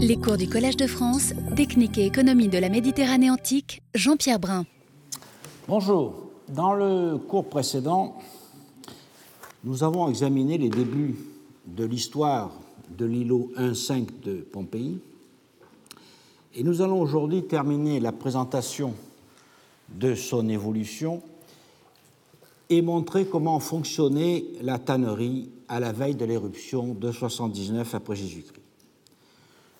Les cours du Collège de France, Technique et économie de la Méditerranée antique, Jean-Pierre Brun. Bonjour. Dans le cours précédent, nous avons examiné les débuts de l'histoire de l'îlot 1-5 de Pompéi. Et nous allons aujourd'hui terminer la présentation de son évolution et montrer comment fonctionnait la tannerie à la veille de l'éruption de 79 après Jésus-Christ.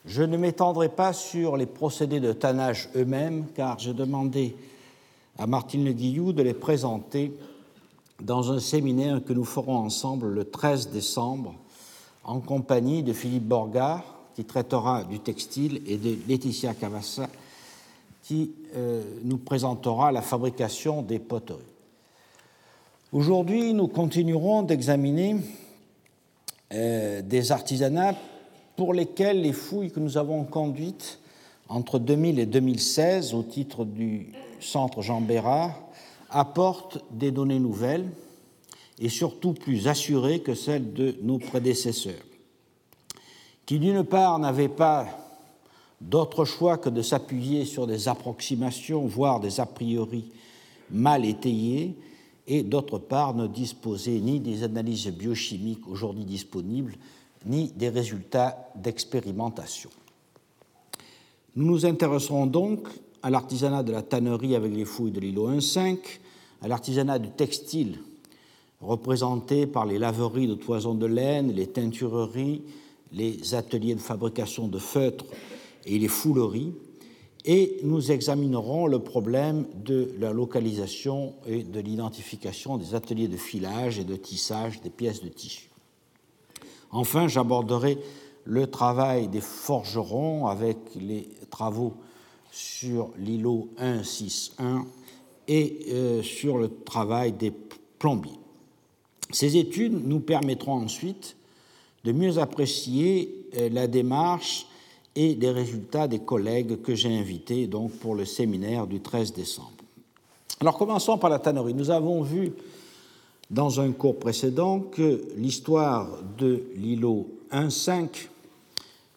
Je ne m'étendrai pas sur les procédés de tannage eux-mêmes, car j'ai demandé à Martine Le Guillou de les présenter dans un séminaire que nous ferons ensemble le 13 décembre en compagnie de Philippe Borgard, qui traitera du textile, et de Laetitia Cavassa, qui euh, nous présentera la fabrication des poteries. Aujourd'hui, nous continuerons d'examiner euh, des artisanats pour lesquels les fouilles que nous avons conduites entre 2000 et 2016 au titre du Centre Jean Bérard apportent des données nouvelles et surtout plus assurées que celles de nos prédécesseurs, qui d'une part n'avaient pas d'autre choix que de s'appuyer sur des approximations, voire des a priori mal étayées, et d'autre part ne disposaient ni des analyses biochimiques aujourd'hui disponibles, ni des résultats d'expérimentation. Nous nous intéresserons donc à l'artisanat de la tannerie avec les fouilles de l'îlot 1.5, à l'artisanat du textile représenté par les laveries de toison de laine, les teintureries, les ateliers de fabrication de feutres et les fouleries, et nous examinerons le problème de la localisation et de l'identification des ateliers de filage et de tissage des pièces de tissu. Enfin, j'aborderai le travail des forgerons avec les travaux sur l'îlot 161 et euh, sur le travail des plombiers. Ces études nous permettront ensuite de mieux apprécier euh, la démarche et les résultats des collègues que j'ai invités donc pour le séminaire du 13 décembre. Alors commençons par la tannerie. Nous avons vu dans un cours précédent que l'histoire de l'îlot 1.5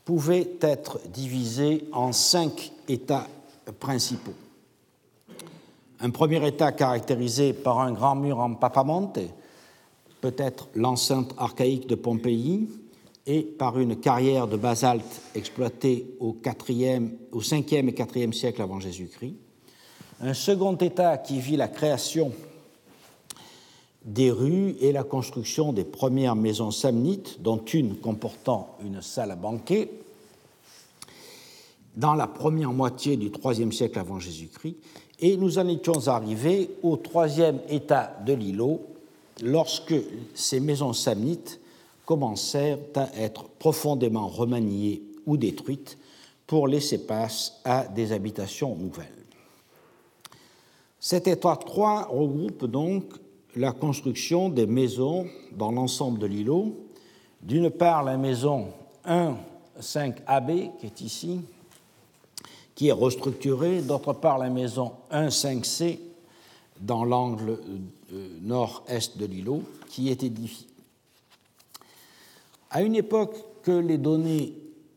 pouvait être divisée en cinq états principaux. Un premier état caractérisé par un grand mur en papamonte, peut-être l'enceinte archaïque de Pompéi, et par une carrière de basalte exploitée au, 4e, au 5e et 4e siècle avant Jésus-Christ. Un second état qui vit la création des rues et la construction des premières maisons samnites, dont une comportant une salle à banquet, dans la première moitié du IIIe siècle avant Jésus-Christ, et nous en étions arrivés au troisième état de l'îlot, lorsque ces maisons samnites commencèrent à être profondément remaniées ou détruites pour laisser place à des habitations nouvelles. Cet état 3 regroupe donc la construction des maisons dans l'ensemble de l'îlot. D'une part, la maison 1-5AB, qui est ici, qui est restructurée. D'autre part, la maison 1-5C, dans l'angle euh, nord-est de l'îlot, qui est édifiée. À une époque que les données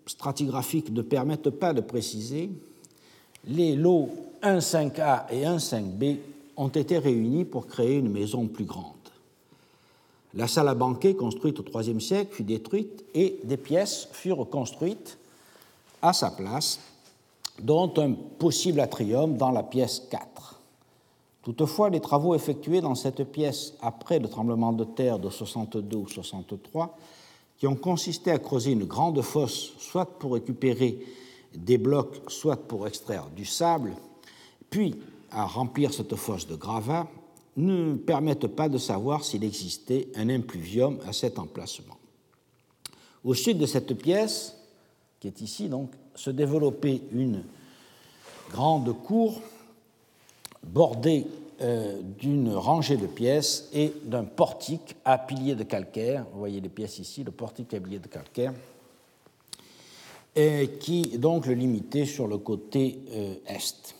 stratigraphiques ne permettent pas de préciser, les lots 1-5A et 1-5B ont été réunis pour créer une maison plus grande. La salle à banquet, construite au IIIe siècle, fut détruite et des pièces furent construites à sa place, dont un possible atrium dans la pièce 4. Toutefois, les travaux effectués dans cette pièce après le tremblement de terre de 62 ou 63, qui ont consisté à creuser une grande fosse, soit pour récupérer des blocs, soit pour extraire du sable, puis à remplir cette fosse de gravats ne permettent pas de savoir s'il existait un impluvium à cet emplacement. Au sud de cette pièce, qui est ici donc, se développait une grande cour bordée euh, d'une rangée de pièces et d'un portique à piliers de calcaire. Vous voyez les pièces ici, le portique à piliers de calcaire, qui donc le limitait sur le côté euh, est.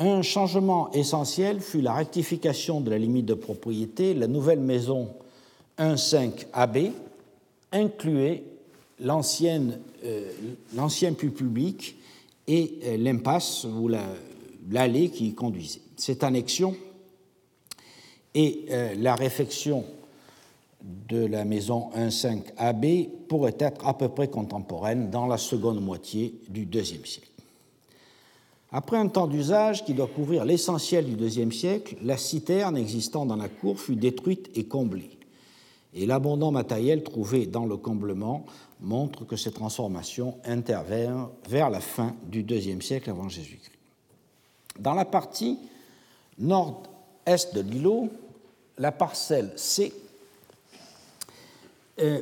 Un changement essentiel fut la rectification de la limite de propriété. La nouvelle maison 1.5 AB incluait l'ancien puits public et l'impasse ou l'allée qui y conduisait. Cette annexion et la réfection de la maison 1.5 AB pourrait être à peu près contemporaine dans la seconde moitié du IIe siècle. Après un temps d'usage qui doit couvrir l'essentiel du IIe siècle, la citerne existant dans la cour fut détruite et comblée. Et l'abondant matériel trouvé dans le comblement montre que ces transformations intervinrent vers la fin du IIe siècle avant Jésus-Christ. Dans la partie nord-est de l'îlot, la parcelle C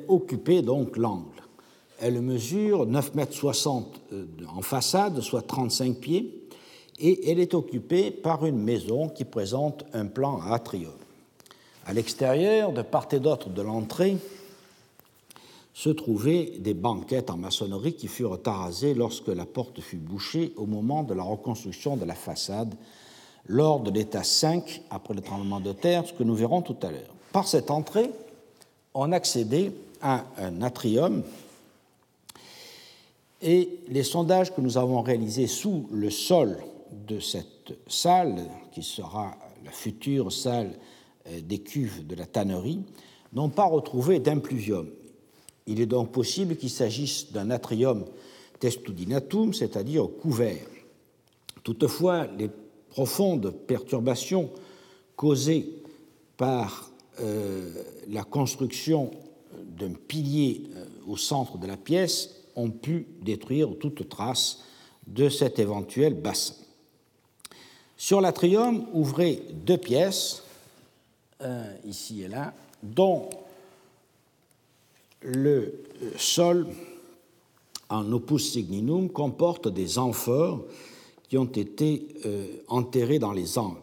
occupait donc l'angle. Elle mesure 9,60 m euh, en façade, soit 35 pieds, et elle est occupée par une maison qui présente un plan à atrium. À l'extérieur, de part et d'autre de l'entrée, se trouvaient des banquettes en maçonnerie qui furent arasées lorsque la porte fut bouchée au moment de la reconstruction de la façade lors de l'état 5 après le tremblement de terre, ce que nous verrons tout à l'heure. Par cette entrée, on accédait à un atrium et les sondages que nous avons réalisés sous le sol de cette salle, qui sera la future salle euh, des cuves de la tannerie, n'ont pas retrouvé d'impluvium. Il est donc possible qu'il s'agisse d'un atrium testudinatum, c'est-à-dire couvert. Toutefois, les profondes perturbations causées par euh, la construction d'un pilier euh, au centre de la pièce ont pu détruire toute trace de cet éventuel bassin. Sur l'atrium ouvraient deux pièces, ici et là, dont le euh, sol en opus signinum comporte des amphores qui ont été enterrés dans les angles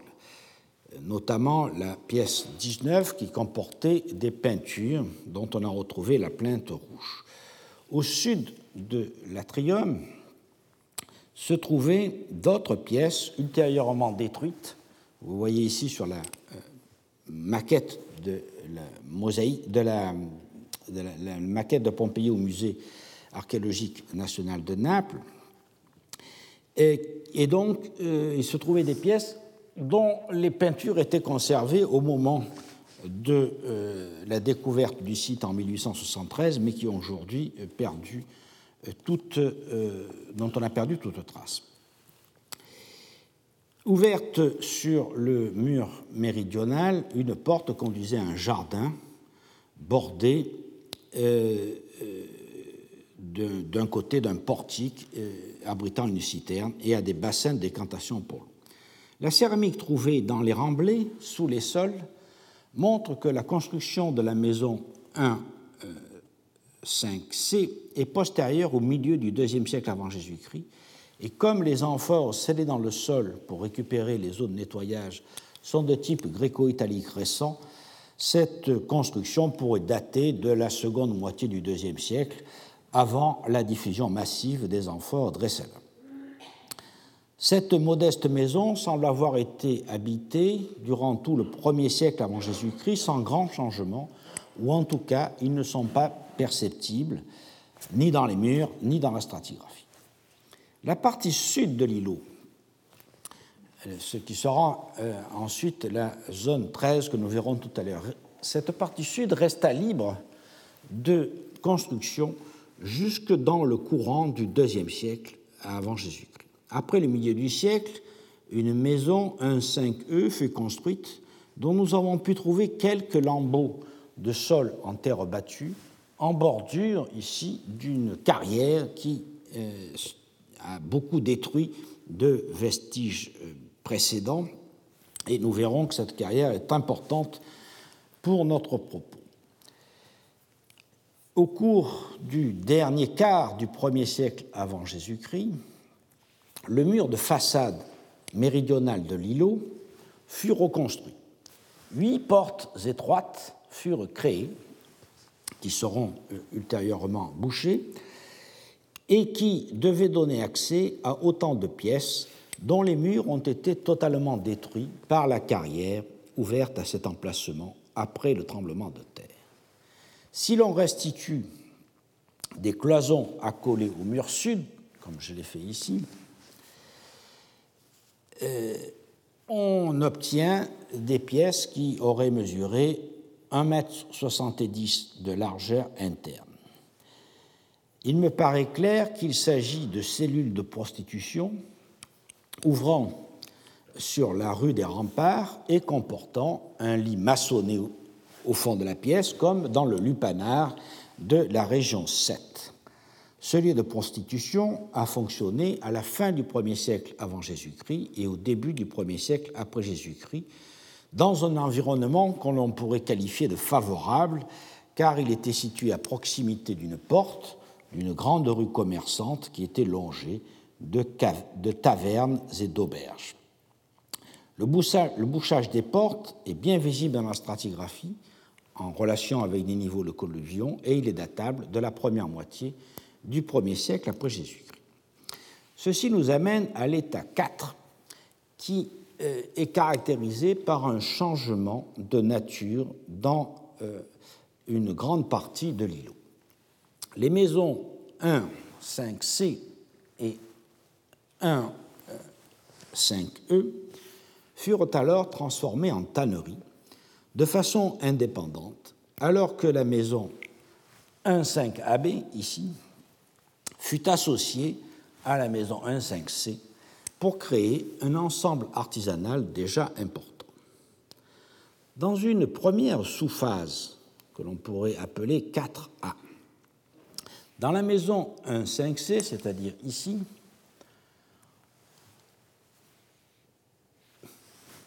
notamment la pièce 19 qui comportait des peintures dont on a retrouvé la plainte rouge. Au sud de l'atrium se trouvaient d'autres pièces ultérieurement détruites. Vous voyez ici sur la euh, maquette de la mosaïque de la, maquette de Pompéi au musée archéologique national de Naples. Et, donc, euh, il se trouvait des pièces dont les peintures étaient conservées au moment de euh, la découverte du site en 1873, mais qui ont aujourd'hui perdu euh, dont on a perdu toute trace. Ouverte sur le mur méridional, une porte conduisait à un jardin bordé d'un côté d'un portique abritant une citerne et à des bassins de décantation pour l'eau. La céramique trouvée dans les remblais sous les sols montre que la construction de la maison 1 5c est postérieure au milieu du IIe siècle avant Jésus-Christ, et comme les amphores scellés dans le sol pour récupérer les eaux de nettoyage sont de type gréco-italique récent, cette construction pourrait dater de la seconde moitié du IIe siècle, avant la diffusion massive des amphores Dressel. Cette modeste maison semble avoir été habitée durant tout le premier siècle avant Jésus-Christ sans grand changement, ou en tout cas ils ne sont pas perceptibles ni dans les murs ni dans la stratigraphie. La partie sud de l'îlot, ce qui sera euh, ensuite la zone 13 que nous verrons tout à l'heure, cette partie sud resta libre de construction jusque dans le courant du deuxième siècle avant Jésus-Christ. Après le milieu du siècle, une maison, un 5E, fut construite dont nous avons pu trouver quelques lambeaux de sol en terre battue en bordure ici d'une carrière qui euh, a beaucoup détruit de vestiges euh, précédents et nous verrons que cette carrière est importante pour notre propos. Au cours du dernier quart du premier siècle avant Jésus-Christ, le mur de façade méridionale de l'îlot fut reconstruit. Huit portes étroites furent créées, qui seront euh, ultérieurement bouchées, et qui devaient donner accès à autant de pièces dont les murs ont été totalement détruits par la carrière ouverte à cet emplacement après le tremblement de terre. Si l'on restitue des cloisons accolées au mur sud, comme je l'ai fait ici, euh, on obtient des pièces qui auraient mesuré 1,70 m de largeur interne. Il me paraît clair qu'il s'agit de cellules de prostitution ouvrant sur la rue des remparts et comportant un lit maçonné au fond de la pièce, comme dans le lupanar de la région 7. Ce lieu de prostitution a fonctionné à la fin du 1er siècle avant Jésus-Christ et au début du 1er siècle après Jésus-Christ, dans un environnement qu'on pourrait qualifier de favorable, car il était situé à proximité d'une porte, d'une grande rue commerçante qui était longée de, tavernes et d'auberges. Le bouchage des portes est bien visible dans la stratigraphie en relation avec des niveaux de colluvion et il est datable de la première moitié du 1er siècle après Jésus-Christ. Ceci nous amène à l'état 4 qui est caractérisé par un changement de nature dans euh, une grande partie de l'îlot. Les maisons 1, 5C et 1, 5E furent alors transformées en tanneries de façon indépendante, alors que la maison 1.5AB, ici, fut associée à la maison 1.5C pour créer un ensemble artisanal déjà important. Dans une première sous-phase que l'on pourrait appeler 4A, dans la maison 1.5C, c'est-à-dire ici,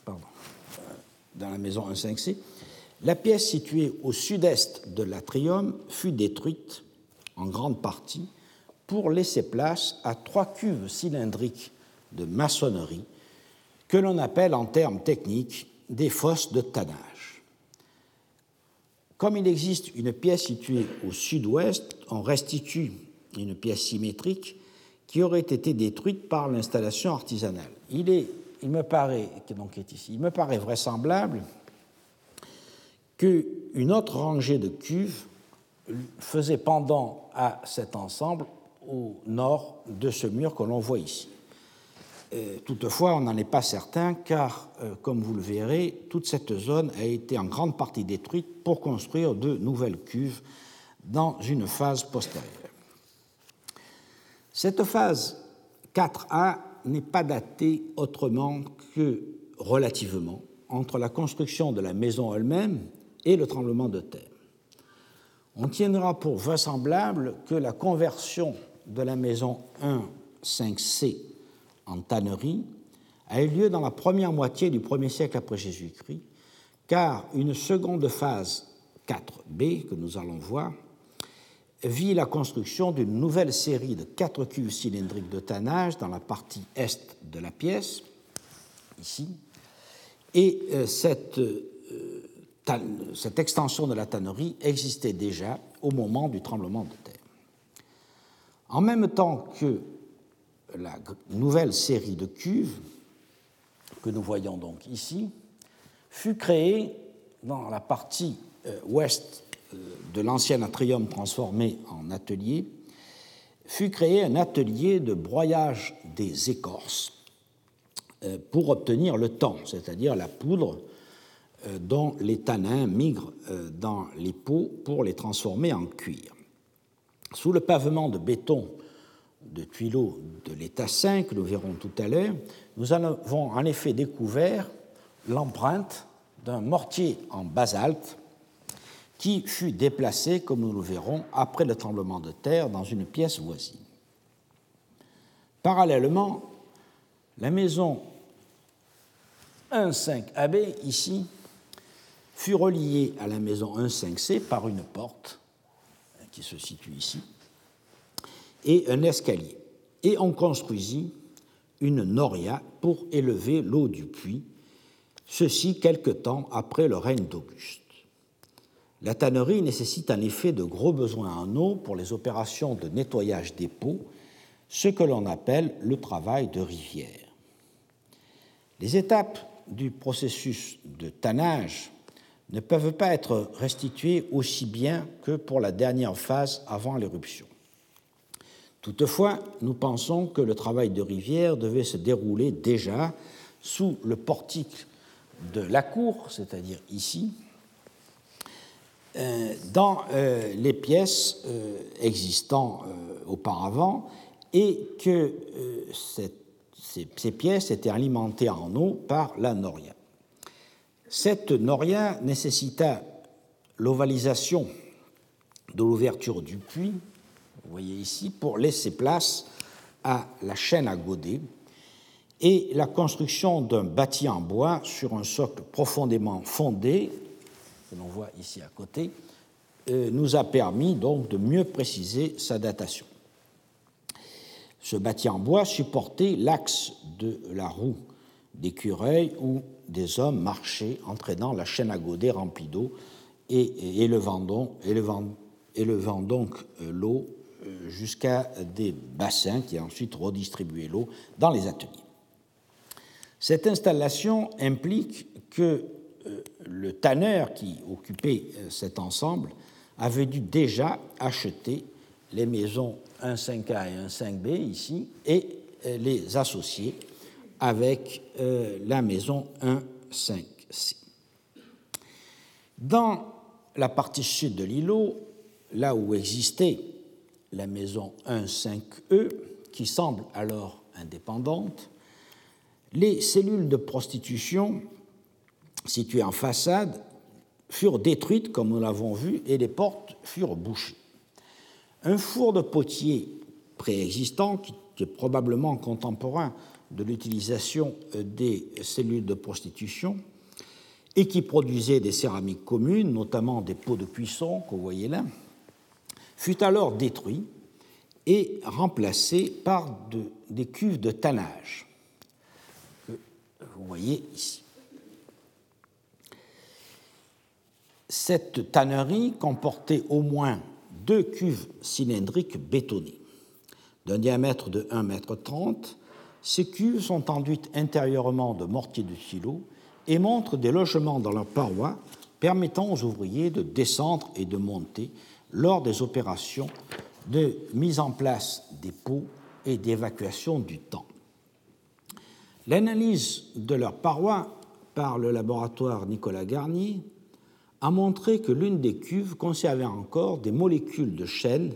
dans la maison 1.5c, la pièce située au sud-est de l'atrium fut détruite en grande partie pour laisser place à trois cuves cylindriques de maçonnerie que l'on appelle en termes techniques des fosses de tannage. Comme il existe une pièce située au sud-ouest, on restitue une pièce symétrique qui aurait été détruite par l'installation artisanale. Il il me paraît, donc est ici, il me paraît vraisemblable qu'une autre rangée de cuves faisait pendant à cet ensemble au nord de ce mur que l'on voit ici. Toutefois, on n'en est pas certain car, euh, comme vous le verrez, toute cette zone a été en grande partie détruite pour construire de nouvelles cuves dans une phase postérieure. Cette phase 4A n'est pas daté autrement que relativement entre la construction de la maison elle-même et le tremblement de terre. On tiendra pour vraisemblable que la conversion de la maison 1 5C en tannerie a eu lieu dans la première moitié du 1er siècle après Jésus-Christ, car une seconde phase 4B que nous allons voir vit la construction d'une nouvelle série de quatre cuves cylindriques de tannage dans la partie est de la pièce, ici, et euh, cette, euh, cette extension de la tannerie existait déjà au moment du tremblement de terre. En même temps que la nouvelle série de cuves, que nous voyons donc ici, fut créée dans la partie euh, ouest de l'ancien atrium transformé en atelier, fut créé un atelier de broyage des écorces euh, pour obtenir le temps, c'est-à-dire la poudre euh, dont les tanins migrent euh, dans les pots pour les transformer en cuir. Sous le pavement de béton de tuileaux de l'état 5, que nous verrons tout à l'heure, nous avons en effet découvert l'empreinte d'un mortier en basalte qui fut déplacé, comme nous le verrons, après le tremblement de terre dans une pièce voisine. Parallèlement, la maison 1.5AB, ici, fut reliée à la maison 1.5C par une porte qui se situe ici et un escalier. Et on construisit une noria pour élever l'eau du puits, ceci quelque temps après le règne d'Auguste. La tannerie nécessite en effet de gros besoins en eau pour les opérations de nettoyage des pots, ce que l'on appelle le travail de rivière. Les étapes du processus de tannage ne peuvent pas être restituées aussi bien que pour la dernière phase avant l'éruption. Toutefois, nous pensons que le travail de rivière devait se dérouler déjà sous le portique de la cour, c'est-à-dire ici, euh, dans euh, les pièces euh, existant auparavant et que ces, pièces étaient alimentées en eau par la noria. Cette noria nécessita l'ovalisation de l'ouverture du puits, vous voyez ici, pour laisser place à la chaîne à godet et la construction d'un bâti en bois sur un socle profondément fondé que l'on voit ici à côté, euh, nous a permis donc de mieux préciser sa datation. Ce bâti en bois supportait l'axe de la roue d'écureuil où des hommes marchaient entraînant la chaîne à godet remplie d'eau et, élevant donc, euh, l'eau jusqu'à des bassins qui ensuite redistribuaient l'eau dans les ateliers. Cette installation implique que le tanneur qui occupait euh, cet ensemble avait dû déjà acheter les maisons 1.5A et 1.5B ici et euh, les associer avec euh, la maison 1.5C. Dans la partie sud de l'îlot, là où existait la maison 1.5E, qui semble alors indépendante, les cellules de prostitution situées en façade furent détruites, comme nous l'avons vu, et les portes furent bouchées. Un four de potier préexistant, qui est probablement contemporain de l'utilisation euh, des cellules de prostitution, et qui produisait des céramiques communes, notamment des pots de cuisson que vous voyez là, fut alors détruit et remplacé par des cuves de tannage vous voyez ici. Cette tannerie comportait au moins deux cuves cylindriques bétonnées. D'un diamètre de 1,30 m, ces cuves sont enduites intérieurement de mortier de silo et montrent des logements dans leurs parois permettant aux ouvriers de descendre et de monter lors des opérations de mise en place des pots et d'évacuation du temps. L'analyse de leurs parois par le laboratoire Nicolas Garnier a montré que l'une des cuves conservait encore des molécules de chêne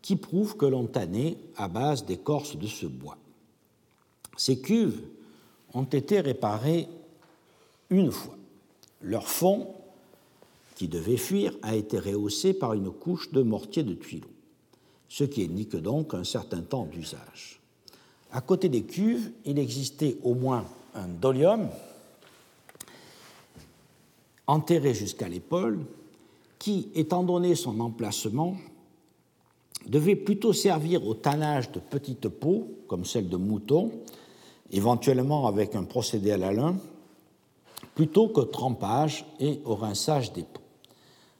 qui prouvent que l'on tannait à base d'écorce de ce bois. Ces cuves ont été réparées une fois. Leur fond, qui devait fuir, a été rehaussé par une couche de mortier de tuileaux, ce qui indique donc un certain temps d'usage. À côté des cuves, il existait au moins un dolium, enterré jusqu'à l'épaule, qui, étant donné son emplacement, devait plutôt servir au tannage de petites peaux, comme celle de mouton, éventuellement avec un procédé à la lin, plutôt qu'au trempage et au rinçage des peaux.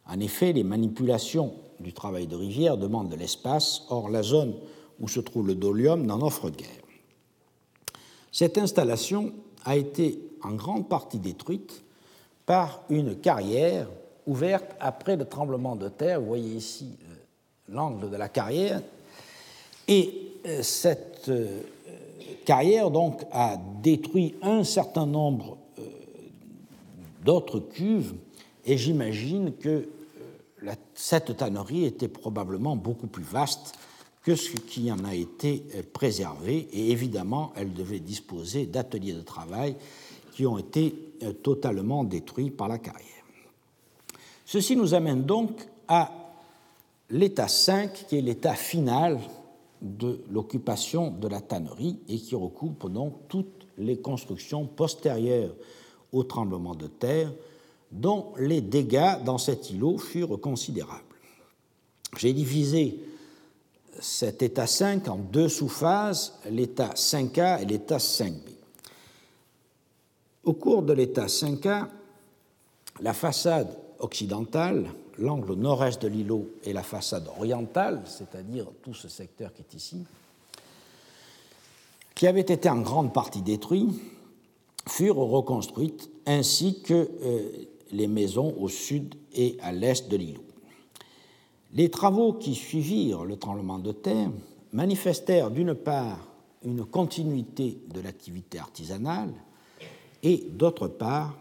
En effet, les manipulations du travail de rivière demandent de l'espace, or la zone où se trouve le dolium n'en offre guère. Cette installation a été en grande partie détruite par une carrière ouverte après le tremblement de terre. Vous voyez ici euh, l'angle de la carrière. Et euh, cette euh, carrière donc a détruit un certain nombre d'autres cuves et j'imagine que cette tannerie était probablement beaucoup plus vaste que ce qui en a été préservé et évidemment elle devait disposer d'ateliers de travail qui ont été euh, totalement détruits par la carrière. Ceci nous amène donc à l'état 5, qui est l'état final de l'occupation de la tannerie et qui recoupe donc toutes les constructions postérieures au tremblement de terre, dont les dégâts dans cet îlot furent considérables. J'ai divisé cet état 5 en deux sous-phases, l'état 5A et l'état 5B. Au cours de l'état 5A, la façade occidentale, l'angle nord-est de l'îlot et la façade orientale, c'est-à-dire tout ce secteur qui est ici, qui avait été en grande partie détruit, furent reconstruites ainsi que euh, les maisons au sud et à l'est de l'îlot. Les travaux qui suivirent le tremblement de terre manifestèrent d'une part une continuité de l'activité artisanale et d'autre part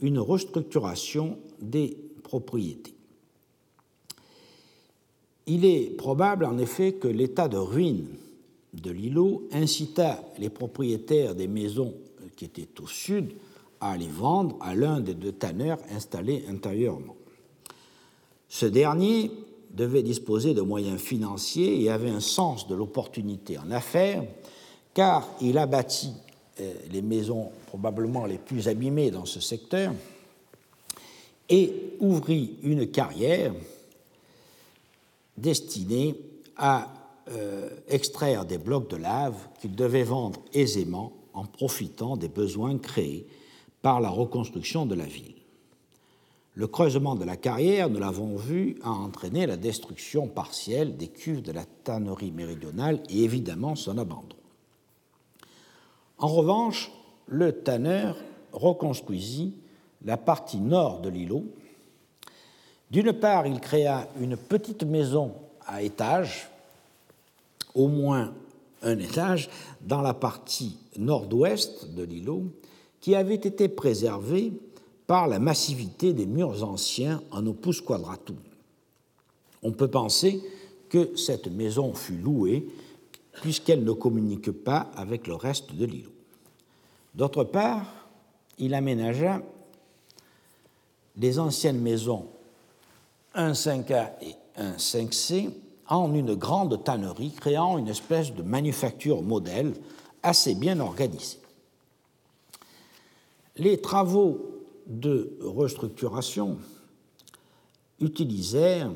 une restructuration des propriétés. Il est probable en effet que l'état de ruine de l'îlot incita les propriétaires des maisons qui étaient au sud à les vendre à l'un des deux tanneurs installés intérieurement. Ce dernier devait disposer de moyens financiers et avait un sens de l'opportunité en affaires, car il a bâti euh, les maisons probablement les plus abîmées dans ce secteur et ouvrit une carrière destinée à euh, extraire des blocs de lave qu'il devait vendre aisément en profitant des besoins créés par la reconstruction de la ville. Le creusement de la carrière, nous l'avons vu, a entraîné la destruction partielle des cuves de la tannerie méridionale et évidemment son abandon. En revanche, le tanneur reconstruisit la partie nord de l'îlot. D'une part, il créa une petite maison à étage, au moins un étage, dans la partie nord-ouest de l'îlot, qui avait été préservée par la massivité des murs anciens en opus quadratum. On peut penser que cette maison fut louée puisqu'elle ne communique pas avec le reste de l'îlot. D'autre part, il aménagea les anciennes maisons 1.5a et 1.5c en une grande tannerie, créant une espèce de manufacture modèle assez bien organisée. Les travaux de restructuration utilisèrent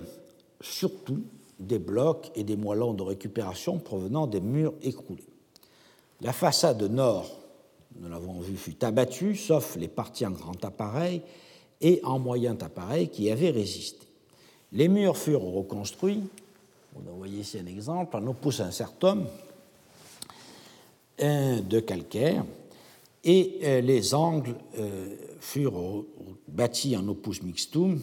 surtout des blocs et des moellons de récupération provenant des murs écroulés. La façade nord, nous l'avons vu, fut abattue, sauf les parties en grand appareil et en moyen appareil qui avaient résisté. Les murs furent reconstruits, vous voyez ici un exemple, en opus incertum de calcaire, et euh, les angles euh, furent bâtis en opus mixtum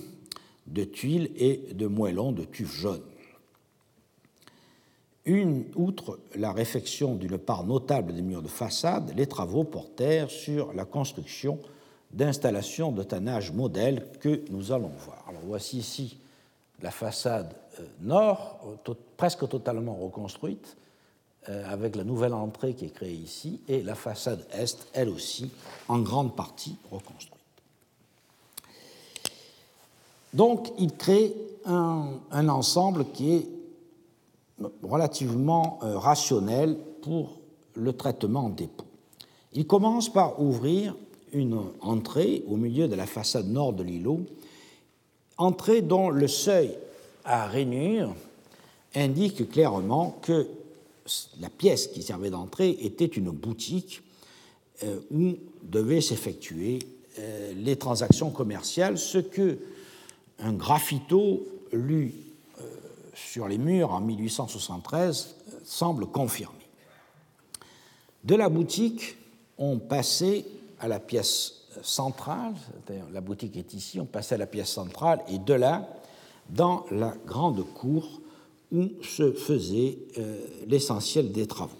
de tuiles et de moellons de tuf jaune. Une, outre la réfection d'une part notable des murs de façade, les travaux portèrent sur la construction d'installations de tannage modèle que nous allons voir. Voici ici la façade euh, nord, presque totalement reconstruite, avec la nouvelle entrée qui est créée ici, et la façade est, elle aussi, en grande partie reconstruite. Donc, il crée un, ensemble qui est relativement euh, rationnel pour le traitement des pots. Il commence par ouvrir une entrée au milieu de la façade nord de l'îlot, entrée dont le seuil à rainure indique clairement que la pièce qui servait d'entrée était une boutique euh, où devaient s'effectuer euh, les transactions commerciales, ce que un graffito lu euh, sur les murs en 1873 semble confirmer. De la boutique, on passait à la pièce centrale, la boutique est ici, on passait à la pièce centrale, et de là, dans la grande cour où se faisait euh, l'essentiel des travaux.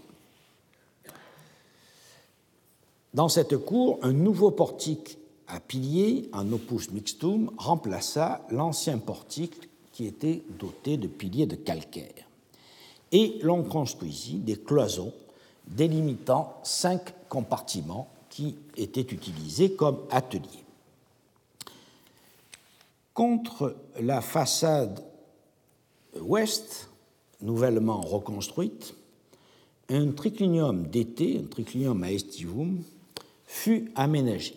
Dans cette cour, un nouveau portique à piliers en opus mixtum remplaça l'ancien portique qui était doté de piliers de calcaire. Et l'on construisit des cloisons délimitant cinq compartiments qui étaient utilisés comme ateliers. Contre la façade ouest, nouvellement reconstruite, un triclinium d'été, un triclinium aestivum, fut aménagé.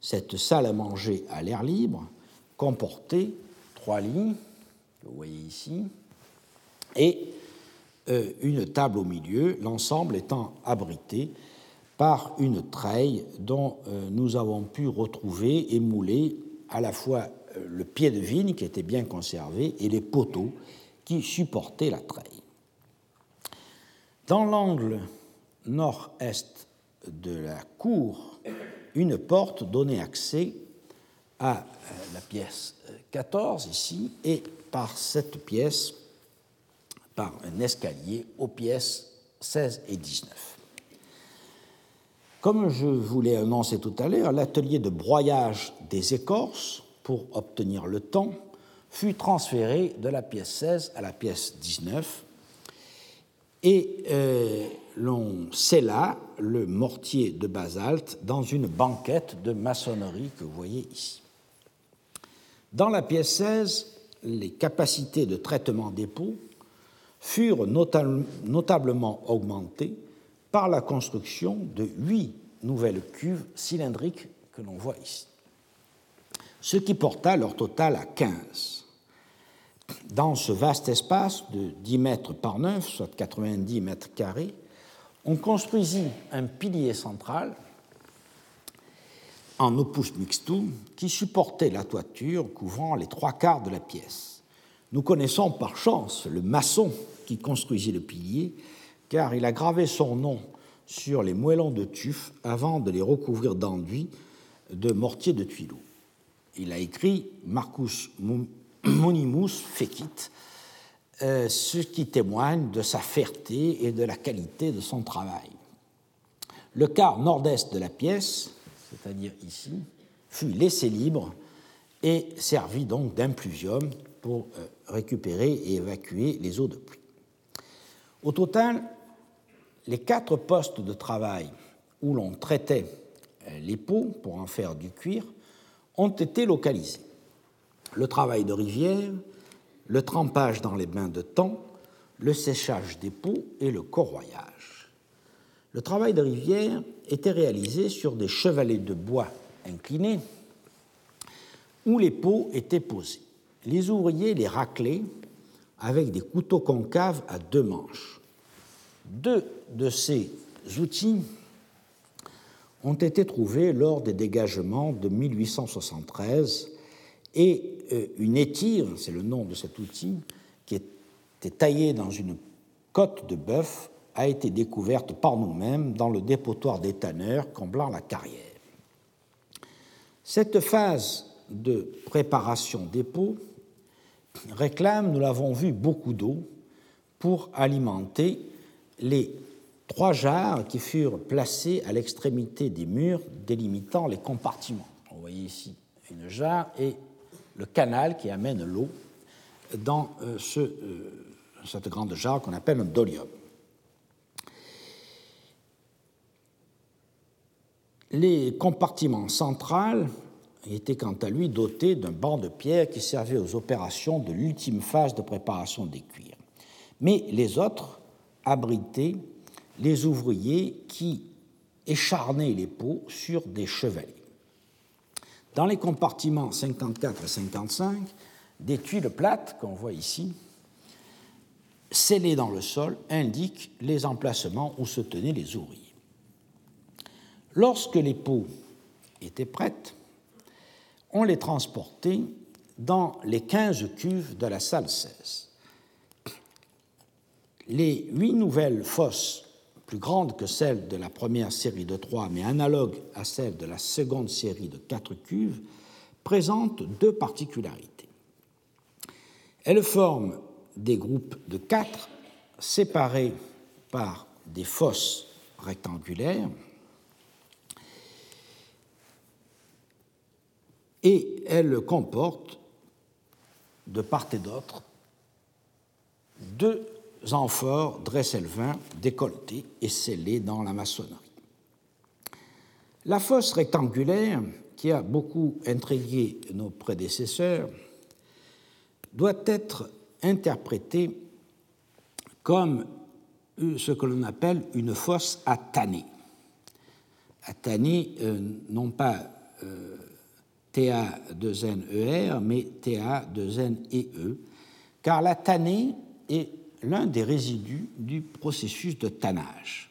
Cette salle à manger à l'air libre comportait trois lits, vous voyez ici, et euh, une table au milieu, l'ensemble étant abrité par une treille dont euh, nous avons pu retrouver et mouler à la fois le pied de vigne qui était bien conservé et les poteaux qui supportaient la treille. Dans l'angle nord-est de la cour, une porte donnait accès à euh, la pièce 14 ici, et par cette pièce, par un escalier aux pièces 16 et 19. Comme je vous l'ai annoncé tout à l'heure, l'atelier de broyage des écorces pour obtenir le temps fut transféré de la pièce 16 à la pièce 19 et euh, l'on scella le mortier de basalte dans une banquette de maçonnerie que vous voyez ici. Dans la pièce 16, les capacités de traitement des pots furent notablement augmentées par la construction de huit nouvelles cuves cylindriques que l'on voit ici, ce qui porta leur total à 15. Dans ce vaste espace de 10 mètres par 9, soit 90 mètres carrés, on construisit un pilier central en opus mixtum qui supportait la toiture couvrant les trois quarts de la pièce. Nous connaissons par chance le maçon qui construisit le pilier, car il a gravé son nom sur les moellons de tuf avant de les recouvrir d'enduit de mortier de tuileau. Il a écrit Marcus Monimus Fecit, euh, ce qui témoigne de sa ferté et de la qualité de son travail. Le quart nord-est de la pièce, c'est-à-dire ici, fut laissé libre et servit donc d'impluvium pour euh, récupérer et évacuer les eaux de pluie. Au total, les quatre postes de travail où l'on traitait euh, les peaux pour en faire du cuir ont été localisés. Le travail de rivière, le trempage dans les bains de temps, le séchage des peaux et le corroyage. Le travail de rivière était réalisé sur des chevalets de bois inclinés où les peaux étaient posées. Les ouvriers les raclaient avec des couteaux concaves à deux manches. Deux de ces outils ont été trouvés lors des dégagements de 1873 et euh, une étire, c'est le nom de cet outil, qui était taillée dans une côte de bœuf, a été découverte par nous-mêmes dans le dépotoir des tanneurs comblant la carrière. Cette phase de préparation des pots réclame, nous l'avons vu, beaucoup d'eau pour alimenter les trois jarres qui furent placées à l'extrémité des murs délimitant les compartiments. Vous voyez ici une jarre et le canal qui amène l'eau dans euh, ce, euh, cette grande jarre qu'on appelle un dolium. Les compartiments centrales étaient quant à lui dotés d'un banc de pierre qui servait aux opérations de l'ultime phase de préparation des cuirs. Mais les autres abritaient les ouvriers qui écharnaient les pots sur des chevalets. Dans les compartiments 54 et 55, des tuiles plates qu'on voit ici, scellées dans le sol, indiquent les emplacements où se tenaient les ouvriers. Lorsque les pots étaient prêtes, on les transportait dans les 15 cuves de la salle 16. Les huit nouvelles fosses plus grande que celle de la première série de trois, mais analogue à celle de la seconde série de quatre cuves, présente deux particularités. Elles forment des groupes de quatre séparés par des fosses rectangulaires et elles comportent de part et d'autre deux amphores Dresselvin décolletées et scellées dans la maçonnerie. La fosse rectangulaire, qui a beaucoup intrigué nos prédécesseurs, doit être interprétée comme ce que l'on appelle une fosse à tanner. À tanner, euh, non pas euh, TA2NER, mais TA2NEE, car la tannée est l'un des résidus du processus de tannage.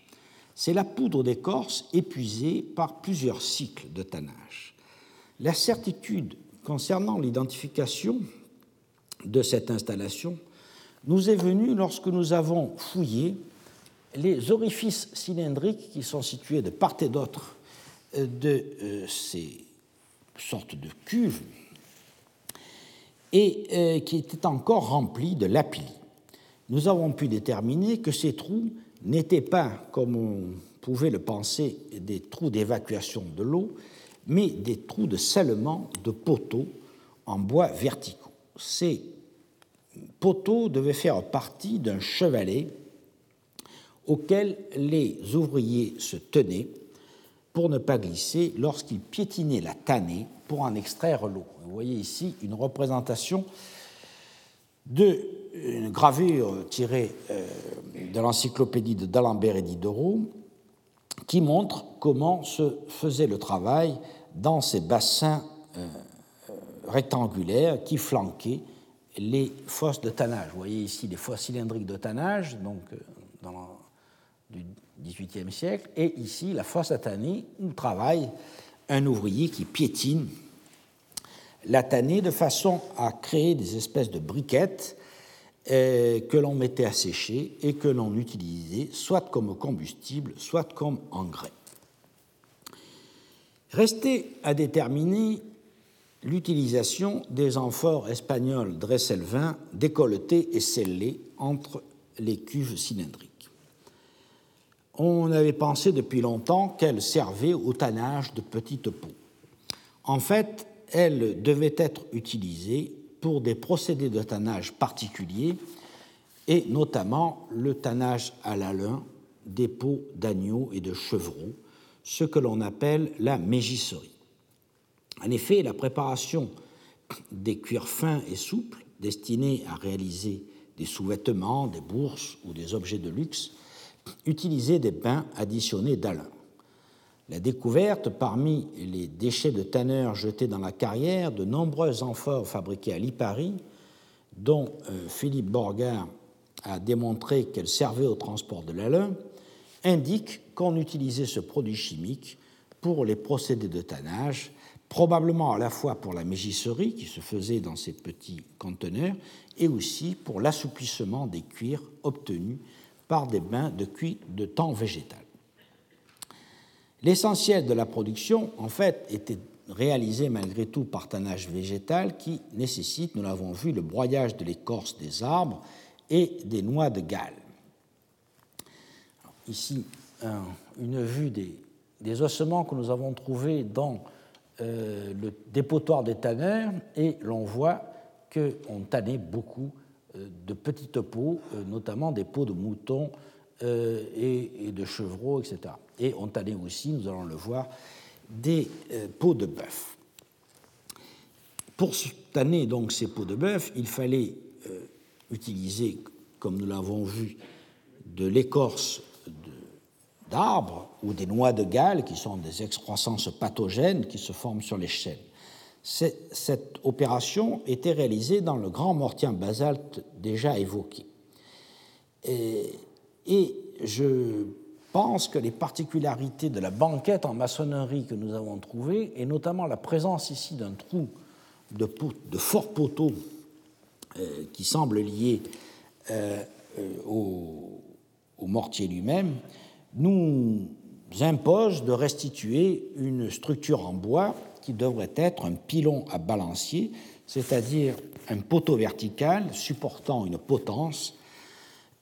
C'est la poudre d'écorce épuisée par plusieurs cycles de tannage. La certitude concernant l'identification de cette installation nous est venue lorsque nous avons fouillé les orifices cylindriques qui sont situés de part et d'autre de euh, ces sortes de cuves et euh, qui étaient encore remplis de lapilli. Nous avons pu déterminer que ces trous n'étaient pas, comme on pouvait le penser, des trous d'évacuation de l'eau, mais des trous de scellement de poteaux en bois verticaux. Ces poteaux devaient faire partie d'un chevalet auquel les ouvriers se tenaient pour ne pas glisser lorsqu'ils piétinaient la tannée pour en extraire l'eau. Vous voyez ici une représentation de une gravure tirée euh, de l'encyclopédie de d'Alembert et Diderot qui montre comment se faisait le travail dans ces bassins euh, euh, rectangulaires qui flanquaient les fosses de tannage. Vous voyez ici les fosses cylindriques de tannage, donc dans, du XVIIIe siècle, et ici la fosse à tanner où travaille un ouvrier qui piétine la tannée de façon à créer des espèces de briquettes euh, que l'on mettait à sécher et que l'on utilisait soit comme combustible, soit comme engrais. Restait à déterminer l'utilisation des amphores espagnols Dresselvin décolletées et scellées entre les cuves cylindriques on avait pensé depuis longtemps qu'elle servait au tannage de petites peaux. En fait, elle devait être utilisée pour des procédés de tannage particuliers et notamment le tannage à la lin des peaux d'agneau et de chevreau, ce que l'on appelle la mégisserie. En effet, la préparation des cuirs fins et souples destinés à réaliser des sous-vêtements, des bourses ou des objets de luxe utiliser des bains additionnés d'alun. La découverte, parmi les déchets de tanneurs jetés dans la carrière, de nombreux amphores fabriqués à Lipari, dont euh, Philippe Borgard a démontré qu'elles servaient au transport de l'alun, indique qu'on utilisait ce produit chimique pour les procédés de tannage, probablement à la fois pour la mégisserie qui se faisait dans ces petits conteneurs et aussi pour l'assouplissement des cuirs obtenus par des bains de cuit de temps végétal. L'essentiel de la production, en fait, était réalisé malgré tout par tannage végétal qui nécessite, nous l'avons vu, le broyage de l'écorce des arbres et des noix de Galles. ici, une vue des, ossements que nous avons trouvés dans euh, le dépotoir des tanneurs et l'on voit qu'on tannait beaucoup euh, de petites peaux, euh, notamment des peaux de moutons euh, et de chevreaux, etc. Et on tannait aussi, nous allons le voir, des peaux de bœuf. Pour tanner donc ces peaux de bœuf, il fallait utiliser, comme nous l'avons vu, de l'écorce d'arbres ou des noix de Galles, qui sont des excroissances pathogènes qui se forment sur les chênes cette opération était réalisée dans le grand mortier en basalte déjà évoqué. Et, je pense que les particularités de la banquette en maçonnerie que nous avons trouvée, et notamment la présence ici d'un trou de, fort poteau euh, qui semble lié euh, euh, au, mortier lui-même, nous impose de restituer une structure en bois qui devrait être un pilon à balancier, c'est-à-dire un poteau vertical supportant une potence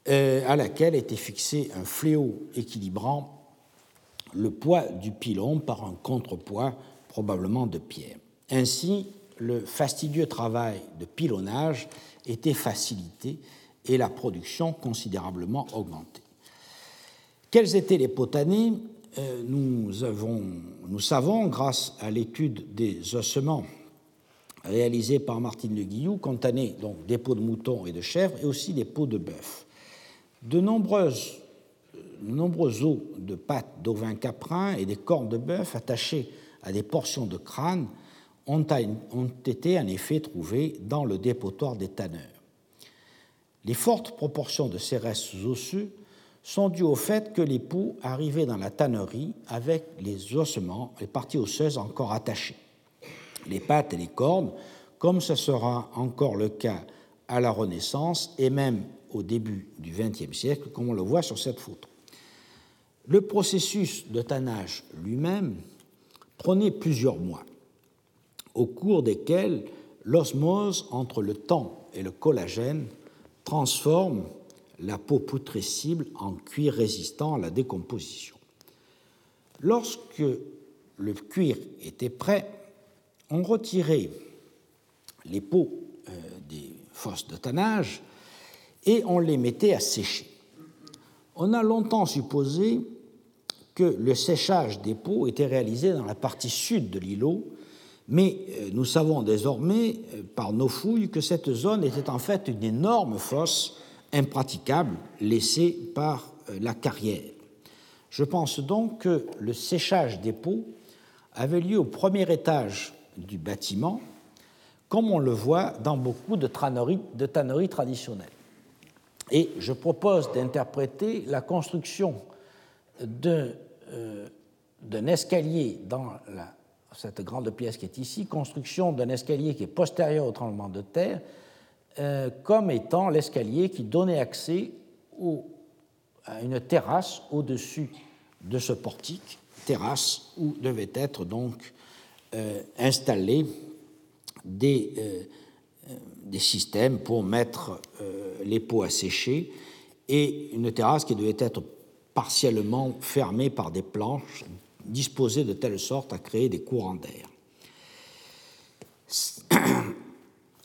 à laquelle était fixé un fléau équilibrant le poids du pilon par un contrepoids probablement de pierre. Ainsi, le fastidieux travail de pilonnage était facilité et la production considérablement augmentée. Quels étaient les potanés euh, nous, avons, nous savons, grâce à l'étude des ossements réalisée par Martine Le Guillou, contenaient donc des peaux de mouton et de chèvre et aussi des peaux de bœuf. De nombreuses, nombreux os de pattes d'ovins caprins et des cornes de bœuf attachés à des portions de crâne ont, ont été en effet trouvés dans le dépotoir des tanneurs. Les fortes proportions de ces restes osseux sont dus au fait que les peaux arrivaient dans la tannerie avec les ossements, les parties osseuses encore attachées, les pattes et les cornes, comme ce sera encore le cas à la Renaissance et même au début du XXe siècle, comme on le voit sur cette photo. Le processus de tannage lui-même prenait plusieurs mois, au cours desquels l'osmose entre le temps et le collagène transforme la peau putrescible en cuir résistant à la décomposition. Lorsque le cuir était prêt, on retirait les peaux euh, des fosses de tannage et on les mettait à sécher. On a longtemps supposé que le séchage des peaux était réalisé dans la partie sud de l'îlot, mais euh, nous savons désormais euh, par nos fouilles que cette zone était en fait une énorme fosse impraticable laissée par la carrière. Je pense donc que le séchage des peaux avait lieu au premier étage du bâtiment, comme on le voit dans beaucoup de tanneries, traditionnelles. Et je propose d'interpréter la construction euh, d'un escalier dans cette grande pièce qui est ici, construction d'un escalier qui est postérieur au tremblement de terre, euh, comme étant l'escalier qui donnait accès à une terrasse au-dessus de ce portique, terrasse où devaient être donc euh, installés des, euh, euh, des, systèmes pour mettre les pots à sécher et une terrasse qui devait être partiellement fermée par des planches disposées de telle sorte à créer des courants d'air.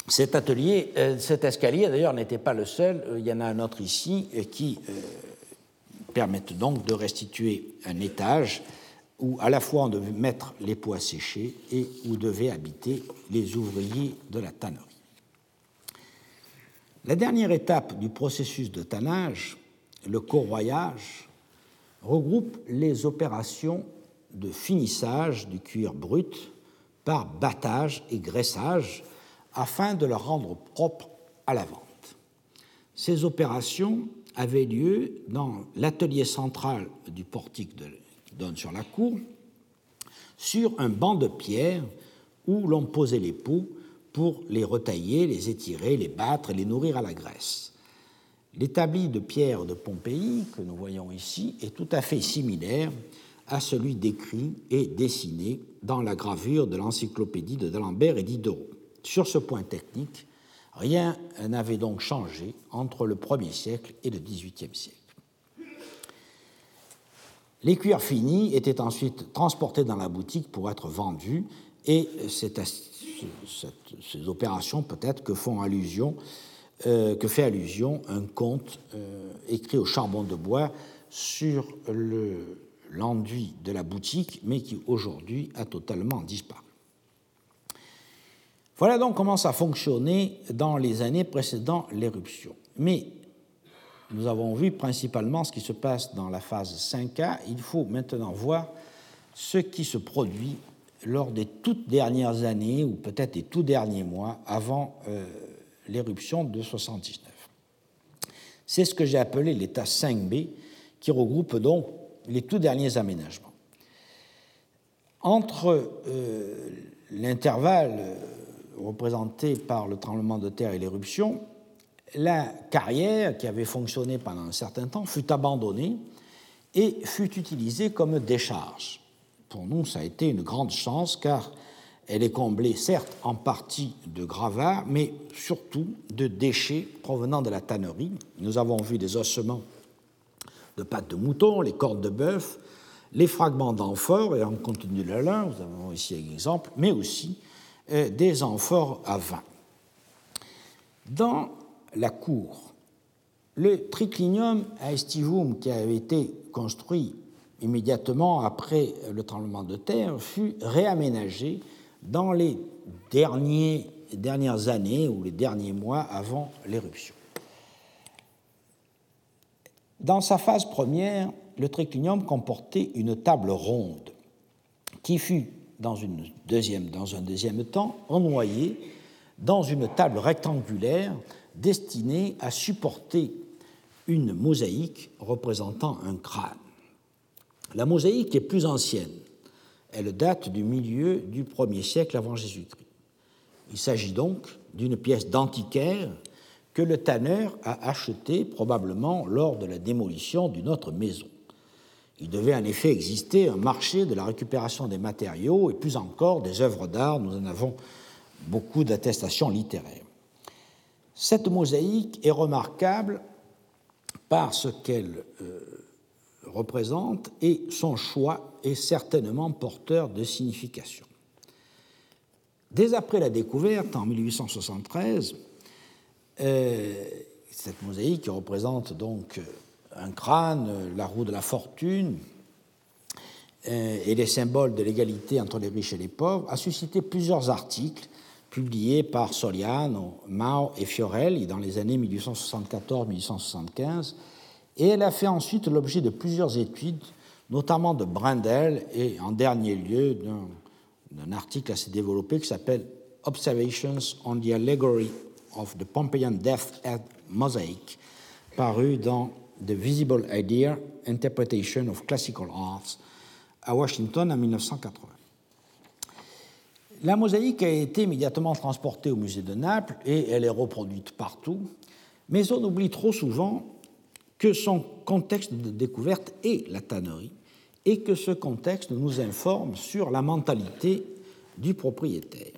Cet atelier, cet escalier d'ailleurs n'était pas le seul, il y en a un autre ici qui permettent donc de restituer un étage où à la fois on devait mettre les pots à sécher et où devaient habiter les ouvriers de la tannerie. La dernière étape du processus de tannage, le corroyage, regroupe les opérations de finissage du cuir brut par battage et graissage afin de le rendre propre à la vente. Ces opérations avait lieu dans l'atelier central du portique donne sur la cour, sur un banc de pierre où l'on posait les poux pour les retailler, les étirer, les battre et les nourrir à la graisse. L'établi de pierre de Pompéi, que nous voyons ici, est tout à fait similaire à celui décrit et dessiné dans la gravure de l'encyclopédie de D'Alembert et Diderot. Sur ce point technique, Rien n'avait donc changé entre le 1er siècle et le XVIIIe siècle. Les cuirs finis étaient ensuite transportés dans la boutique pour être vendus et c'est à ces opérations peut-être que font allusion, euh, fait allusion un conte euh, écrit au charbon de bois sur l'enduit de la boutique, mais qui aujourd'hui a totalement disparu. Voilà donc comment ça fonctionnait dans les années précédant l'éruption. Mais nous avons vu principalement ce qui se passe dans la phase 5A. Il faut maintenant voir ce qui se produit lors des toutes dernières années, ou peut-être des tout derniers mois, avant euh, l'éruption de 79. C'est ce que j'ai appelé l'état 5B, qui regroupe donc les tout derniers aménagements. Entre euh, l'intervalle représentée par le tremblement de terre et l'éruption, la carrière, qui avait fonctionné pendant un certain temps, fut abandonnée et fut utilisée comme décharge. Pour nous, ça a été une grande chance car elle est comblée, certes, en partie de gravats, mais surtout de déchets provenant de la tannerie. Nous avons vu des ossements de pattes de mouton, les cordes de bœuf, les fragments d'amphores et en contenu de lin, vous avez ici un exemple, mais aussi des amphores à vin. La cour, le triclinium aestivum qui avait été construit immédiatement après le tremblement de terre fut réaménagé dans les dernières années ou les derniers mois avant l'éruption. Dans sa phase première, le triclinium comportait une table ronde qui fut dans, une deuxième, dans un deuxième temps, ennoyé dans une table rectangulaire destinée à supporter une mosaïque représentant un crâne. La mosaïque est plus ancienne. Elle date du milieu du 1er siècle avant Jésus-Christ. Il s'agit donc d'une pièce d'antiquaire que le tanneur a achetée probablement lors de la démolition d'une autre maison. Il devait en effet exister un marché de la récupération des matériaux et plus encore des œuvres d'art. Nous en avons beaucoup d'attestations littéraires. Cette mosaïque est remarquable par ce qu'elle euh, représente et son choix est certainement porteur de signification. Dès après la découverte, en 1873, euh, cette mosaïque qui représente donc un crâne, la roue de la fortune euh, et les symboles de l'égalité entre les riches et les pauvres, a suscité plusieurs articles publiés par Soliano, Mao et Fiorelli dans les années 1874-1875, et elle a fait ensuite l'objet de plusieurs études, notamment de Brendel et en dernier lieu d'un article assez développé qui s'appelle Observations on the Allegory of the Pompeian Death at Mosaic, paru dans The Visible Idea Interpretation of Classical Arts à Washington en 1980. La mosaïque a été immédiatement transportée au musée de Naples et elle est reproduite partout, mais on oublie trop souvent que son contexte de découverte est la tannerie et que ce contexte nous informe sur la mentalité du propriétaire.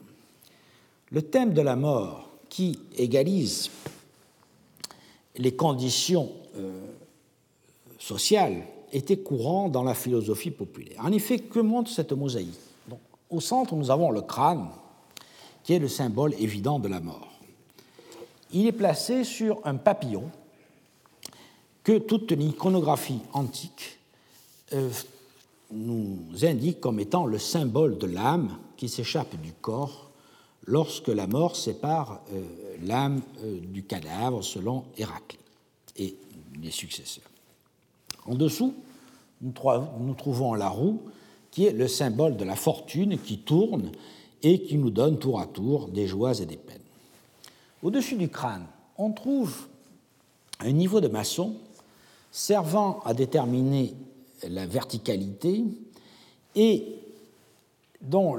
Le thème de la mort qui égalise les conditions euh, sociales était courant dans la philosophie populaire. En effet, que montre cette mosaïque? Au centre, nous avons le crâne, qui est le symbole évident de la mort. Il est placé sur un papillon que toute l'iconographie antique euh, nous indique comme étant le symbole de l'âme qui s'échappe du corps lorsque la mort sépare euh, l'âme euh, du cadavre, selon Héraclite et les successeurs. En dessous, nous, trouvons la roue, qui est le symbole de la fortune qui tourne et qui nous donne tour à tour des joies et des peines. Au-dessus du crâne, on trouve un niveau de maçon servant à déterminer la verticalité et dont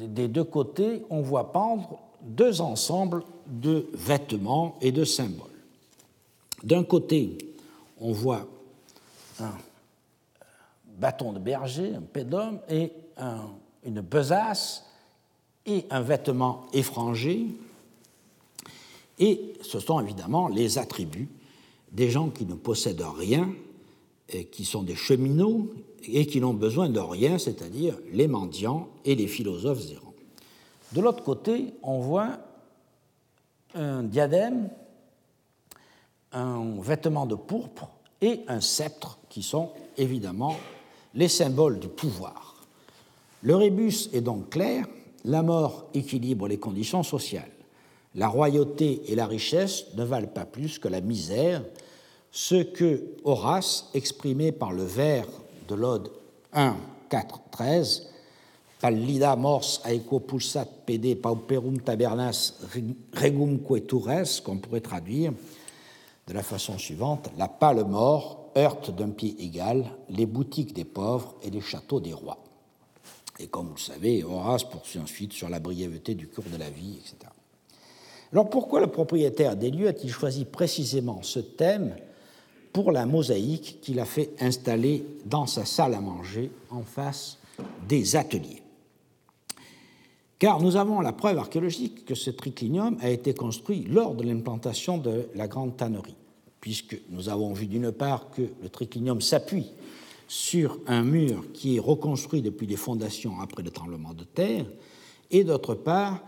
des deux côtés, on voit pendre deux ensembles de vêtements et de symboles. D'un côté, on voit un bâton de berger, un pédum, et une besace et un vêtement effrangé. Et ce sont évidemment les attributs des gens qui ne possèdent rien, qui sont des cheminots et qui n'ont besoin de rien, c'est-à-dire les mendiants et les philosophes errants. De l'autre côté, on voit un diadème, un vêtement de pourpre et un sceptre, qui sont évidemment les symboles du pouvoir. Le rébus est donc clair, la mort équilibre les conditions sociales. La royauté et la richesse ne valent pas plus que la misère, ce que Horace, exprimé par le vers de l'Ode 1, 4, 13, Pallida mors aequo pulsat pede pauperum tabernas regumque tures, qu'on pourrait traduire de la façon suivante La pâle mort heurte d'un pied égal les boutiques des pauvres et les châteaux des rois. Et comme vous le savez, Horace poursuit ensuite sur la brièveté du cours de la vie, etc. Alors pourquoi le propriétaire des lieux a-t-il choisi précisément ce thème pour la mosaïque qu'il a fait installer dans sa salle à manger en face des ateliers? Car nous avons la preuve archéologique que ce triclinium a été construit lors de l'implantation de la grande tannerie, puisque nous avons vu d'une part que le triclinium s'appuie sur un mur qui est reconstruit depuis les fondations après le tremblement de terre, et d'autre part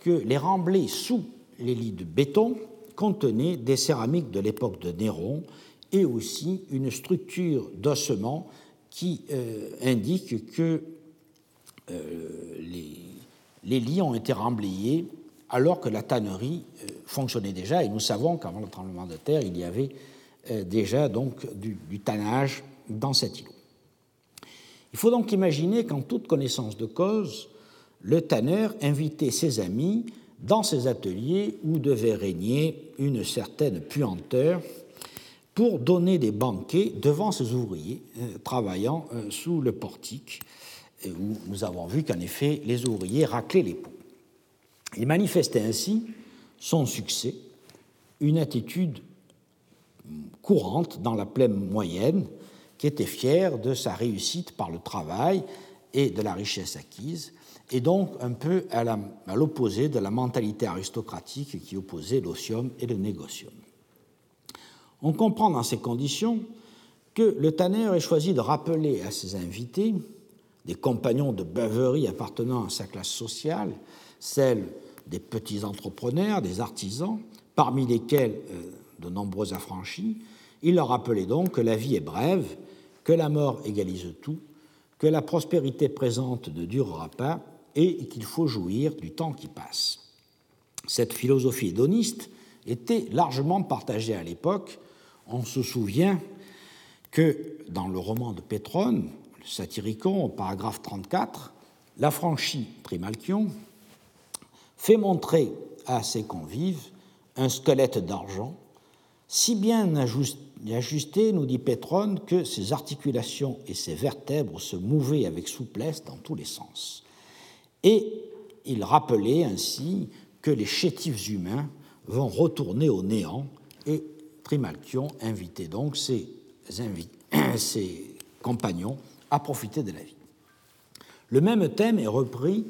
que les remblais sous les lits de béton contenaient des céramiques de l'époque de Néron et aussi une structure d'ossement qui euh, indique que euh, les les lits ont été remblayés alors que la tannerie euh, fonctionnait déjà, et nous savons qu'avant le tremblement de terre, il y avait euh, déjà donc du, tannage dans cet îlot. Il faut donc imaginer qu'en toute connaissance de cause, le tanneur invitait ses amis dans ses ateliers où devait régner une certaine puanteur pour donner des banquets devant ses ouvriers euh, travaillant sous le portique où nous avons vu qu'en effet les ouvriers raclaient les pots. Il manifestait ainsi son succès, une attitude courante dans la plaine moyenne, qui était fière de sa réussite par le travail et de la richesse acquise, et donc un peu à l'opposé de la mentalité aristocratique qui opposait l'osium et le négocium. On comprend dans ces conditions que le tanneur ait choisi de rappeler à ses invités, des compagnons de beuverie appartenant à sa classe sociale, celle des petits entrepreneurs, des artisans, parmi lesquels euh, de nombreux affranchis, il leur rappelait donc que la vie est brève, que la mort égalise tout, que la prospérité présente ne durera pas et qu'il faut jouir du temps qui passe. Cette philosophie hédoniste était largement partagée à l'époque. On se souvient que dans le roman de Pétrone, Satyricon, au paragraphe 34, l'affranchi Trimalchion fait montrer à ses convives un squelette d'argent, si bien ajusté, nous dit Pétrone, que ses articulations et ses vertèbres se mouvaient avec souplesse dans tous les sens. Et il rappelait ainsi que les chétifs humains vont retourner au néant, et Trimalchion invitait donc ses compagnons à profiter de la vie. Le même thème est repris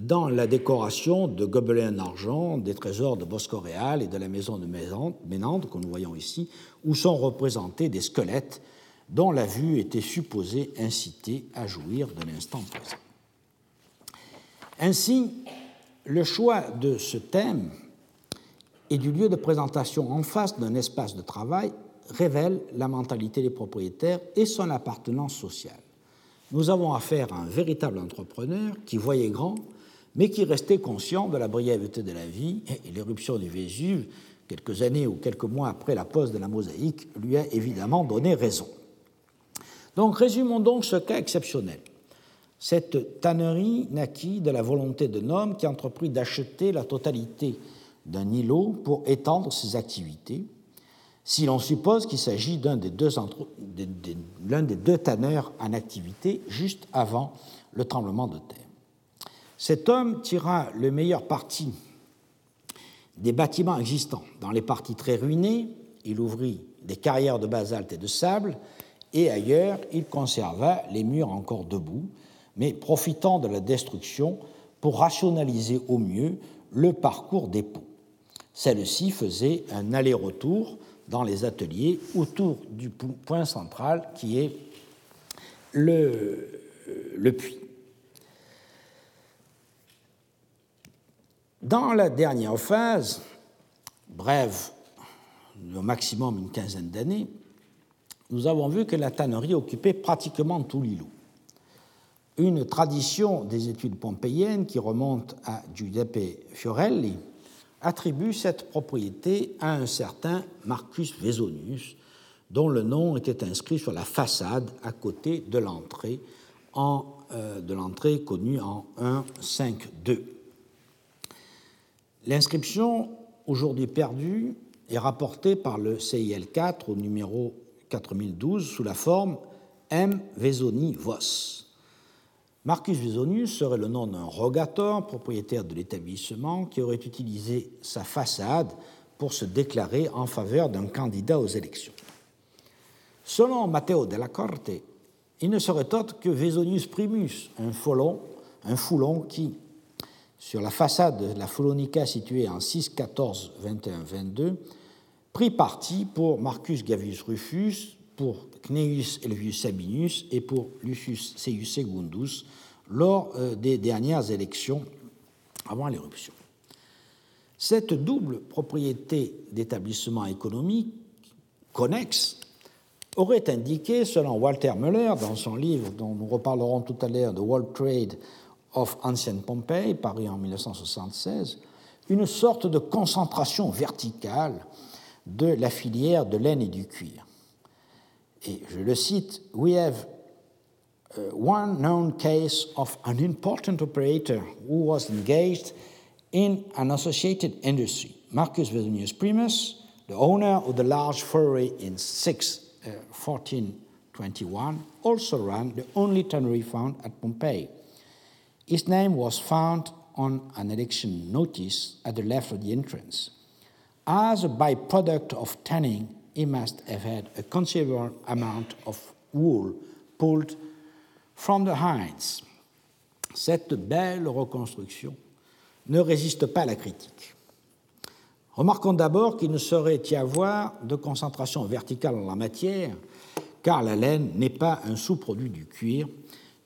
dans la décoration de gobelins d'argent des trésors de Boscoréal et de la maison de Ménandre, que nous voyons ici, où sont représentés des squelettes dont la vue était supposée inciter à jouir de l'instant présent. Ainsi, le choix de ce thème et du lieu de présentation en face d'un espace de travail révèle la mentalité des propriétaires et son appartenance sociale. Nous avons affaire à un véritable entrepreneur qui voyait grand mais qui restait conscient de la brièveté de la vie, et l'éruption du Vésuve, quelques années ou quelques mois après la pose de la mosaïque, lui a évidemment donné raison. Donc résumons donc ce cas exceptionnel. Cette tannerie naquit de la volonté d'un homme qui entreprit d'acheter la totalité d'un îlot pour étendre ses activités, si l'on suppose qu'il s'agit d'un des, deux, des deux tanneurs en activité juste avant le tremblement de terre. Cet homme tira le meilleur parti des bâtiments existants. Dans les parties très ruinées, il ouvrit des carrières de basalte et de sable, et ailleurs, il conserva les murs encore debout, mais profitant de la destruction pour rationaliser au mieux le parcours des pots. Celle-ci faisait un aller-retour dans les ateliers autour du point central qui est le, le puits. Dans la dernière phase, brève, au maximum une quinzaine d'années, nous avons vu que la tannerie occupait pratiquement tout l'îlot. Une tradition des études pompéiennes qui remonte à Giuseppe Fiorelli attribue cette propriété à un certain Marcus Vesonius, dont le nom était inscrit sur la façade à côté de l'entrée, euh, de l'entrée connue en 1.5.2. L'inscription, aujourd'hui perdue, est rapportée par le CIL 4 au numéro 4012 sous la forme M. Vesoni Vos. Marcus Vesonius serait le nom d'un rogator, propriétaire de l'établissement, qui aurait utilisé sa façade pour se déclarer en faveur d'un candidat aux élections. Selon Matteo della Corte, il ne serait autre que Vesonius Primus, un foulon, un foulon qui, sur la façade de la Folonica située en 6, 14, 21, 22, prit parti pour Marcus Gavius Rufus, pour Cneius Elvius Sabinus et pour Lucius Seius Secundus lors euh, des dernières élections avant l'éruption. Cette double propriété d'établissement économique connexe aurait indiqué, selon Walter Müller, dans son livre dont nous reparlerons tout à l'heure, The World Trade of Ancient Pompeii, paru en 1976, une sorte de concentration verticale de la filière de laine et du cuir. Et je le cite, We have uh, one known case of an important operator who was engaged in an associated industry. Marcus Vesonius Primus, the owner of the large furry in 6, uh, 1421, also ran the only tannery found at Pompeii. His name was found on an election notice at the left of the entrance. As a byproduct of tanning, he must have had a considerable amount of wool pulled from the hides. Cette belle reconstruction ne résiste pas à la critique. Remarquons d'abord qu'il ne saurait y avoir de concentration verticale en la matière, car la laine n'est pas un sous-produit du cuir,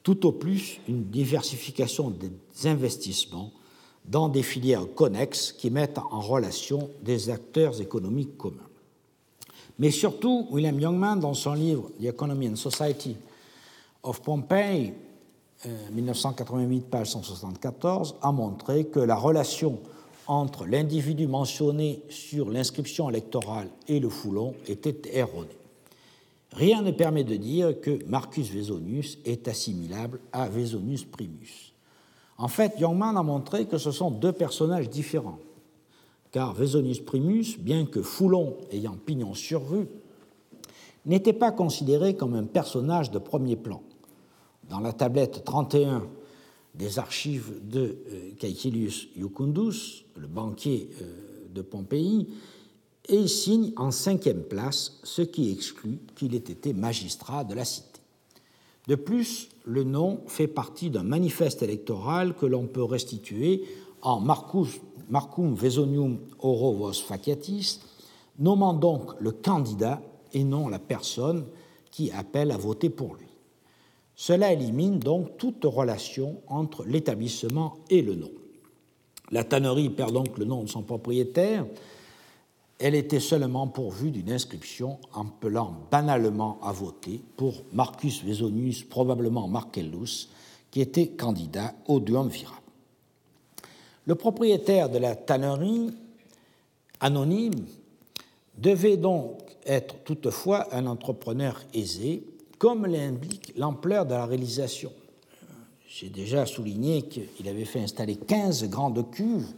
tout au plus une diversification des investissements dans des filières connexes qui mettent en relation des acteurs économiques communs. Mais surtout, William Youngman, dans son livre The Economy and Society of Pompeii, 1988, euh, page 174, a montré que la relation entre l'individu mentionné sur l'inscription électorale et le foulon était erronée. Rien ne permet de dire que Marcus Vesonius est assimilable à Vesonius Primus. En fait, Youngman a montré que ce sont deux personnages différents, car Vesonius Primus, bien que Foulon ayant pignon sur rue, n'était pas considéré comme un personnage de premier plan. Dans la tablette 31 des archives de euh, Caecilius Iucundus, le banquier euh, de Pompéi, il signe en cinquième place, ce qui exclut qu'il ait été magistrat de la cité. De plus, le nom fait partie d'un manifeste électoral que l'on peut restituer en Marcus, Marcum Vesonium Oro Vos Faciatis, nommant donc le candidat et non la personne qui appelle à voter pour lui. Cela élimine donc toute relation entre l'établissement et le nom. La tannerie perd donc le nom de son propriétaire. Elle était seulement pourvue d'une inscription appelant banalement à voter pour Marcus Vesonius, probablement Marcellus, qui était candidat au duumvirat. Le propriétaire de la tannerie, anonyme, devait donc être toutefois un entrepreneur aisé comme l'indique l'ampleur de la réalisation. J'ai déjà souligné qu'il avait fait installer 15 grandes cuves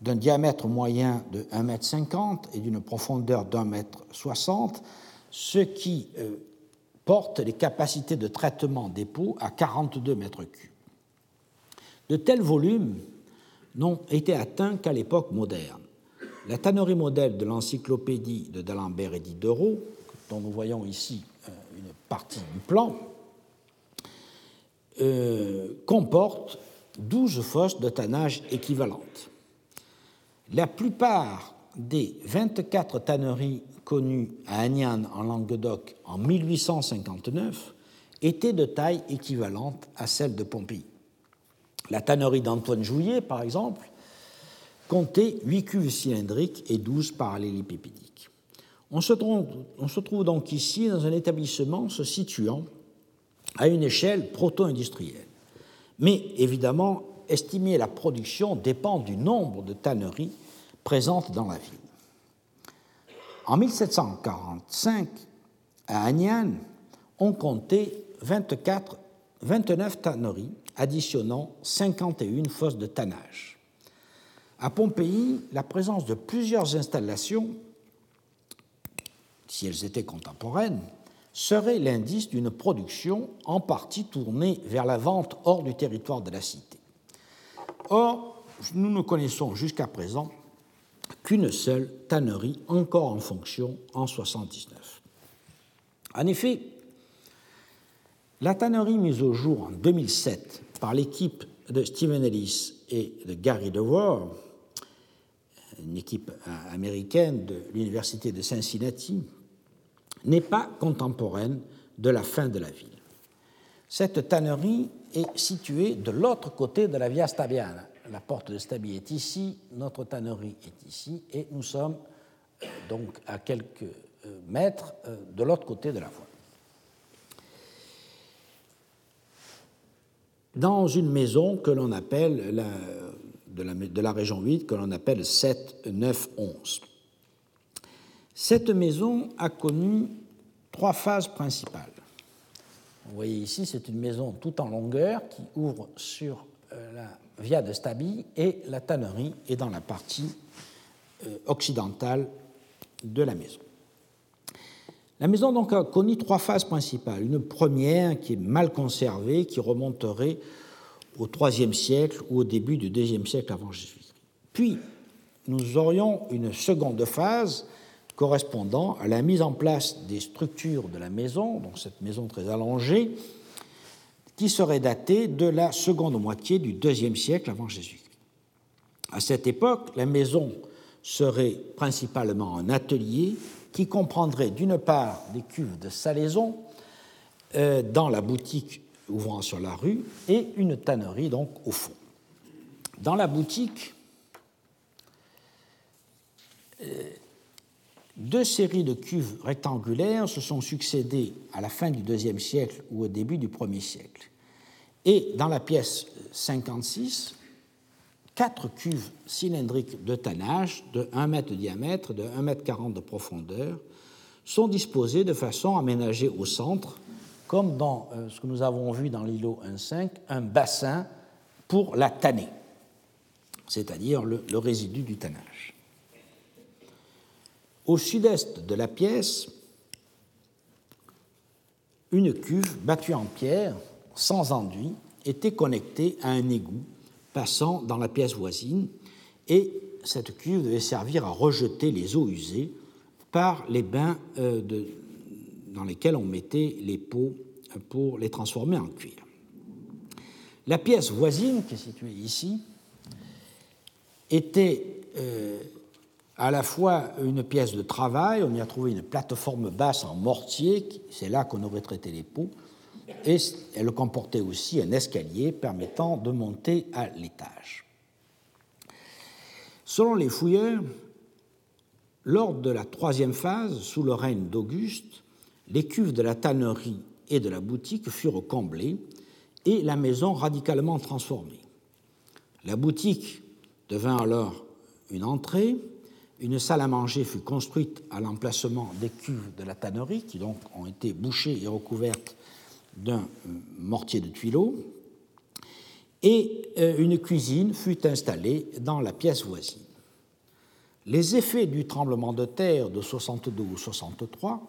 d'un diamètre moyen de 1,50 m et d'une profondeur d'1,60 m, ce qui euh, porte les capacités de traitement des pots à 42 mètres cubes. De tels volumes n'ont été atteints qu'à l'époque moderne. La tannerie modèle de l'encyclopédie de d'Alembert et Diderot, dont nous voyons ici partie du plan, euh, comporte 12 fosses de tannage équivalentes. La plupart des 24 tanneries connues à Agnan en Languedoc en 1859 étaient de taille équivalente à celle de Pompéi. La tannerie d'Antoine Jouillet, par exemple, comptait 8 cuves cylindriques et 12 parallélépipédiques. On se, trouve, donc ici dans un établissement se situant à une échelle proto-industrielle. Mais évidemment, estimer la production dépend du nombre de tanneries présentes dans la ville. En 1745, à Agnan, on comptait 24, 29 tanneries, additionnant 51 fosses de tannage. À Pompéi, la présence de plusieurs installations si elles étaient contemporaines, serait l'indice d'une production en partie tournée vers la vente hors du territoire de la cité. Or, nous ne connaissons jusqu'à présent qu'une seule tannerie encore en fonction en 79. En effet, la tannerie mise au jour en 2007 par l'équipe de Stephen Ellis et de Gary DeWar, une équipe américaine de l'Université de Cincinnati, n'est pas contemporaine de la fin de la ville. Cette tannerie est située de l'autre côté de la Via Stabiana. La porte de Stabie est ici, notre tannerie est ici, et nous sommes euh, donc à quelques euh, mètres euh, de l'autre côté de la voie. Dans une maison que l'on appelle de, la, région 8, que l'on appelle 7, 9, 11. Cette maison a connu trois phases principales. Vous voyez ici, c'est une maison tout en longueur qui ouvre sur euh, la Via de Stabi et la tannerie est dans la partie euh, occidentale de la maison. La maison donc a connu trois phases principales. Une première qui est mal conservée, qui remonterait au IIIe siècle ou au début du IIe siècle avant Jésus-Christ. Puis, nous aurions une seconde phase correspondant à la mise en place des structures de la maison, donc cette maison très allongée, qui serait datée de la seconde moitié du IIe siècle avant Jésus-Christ. À cette époque, la maison serait principalement un atelier qui comprendrait d'une part des cuves de salaison euh, dans la boutique ouvrant sur la rue et une tannerie donc au fond. Dans la boutique, euh, deux séries de cuves rectangulaires se sont succédées à la fin du deuxième siècle ou au début du premier siècle. Et dans la pièce 56, quatre cuves cylindriques de tannage de 1 mètre de diamètre, de 1 mètre 40 de profondeur, sont disposées de façon aménagée au centre, comme dans euh, ce que nous avons vu dans l'îlot 1.5, un bassin pour la tanner, c'est-à-dire le, le résidu du tannage. Au sud-est de la pièce, une cuve battue en pierre, sans enduit, était connectée à un égout passant dans la pièce voisine, et cette cuve devait servir à rejeter les eaux usées par les bains euh, dans lesquels on mettait les pots pour les transformer en cuir. La pièce voisine, qui est située ici, était euh, à la fois une pièce de travail, on y a trouvé une plateforme basse en mortier, c'est là qu'on aurait traité les pots, et elle comportait aussi un escalier permettant de monter à l'étage. Selon les fouilleurs, lors de la troisième phase, sous le règne d'Auguste, les cuves de la tannerie et de la boutique furent comblées et la maison radicalement transformée. La boutique devint alors une entrée, une salle à manger fut construite à l'emplacement des cuves de la tannerie, qui donc ont été bouchées et recouvertes d'un mortier de tuileaux, et euh, une cuisine fut installée dans la pièce voisine. Les effets du tremblement de terre de 62 ou 63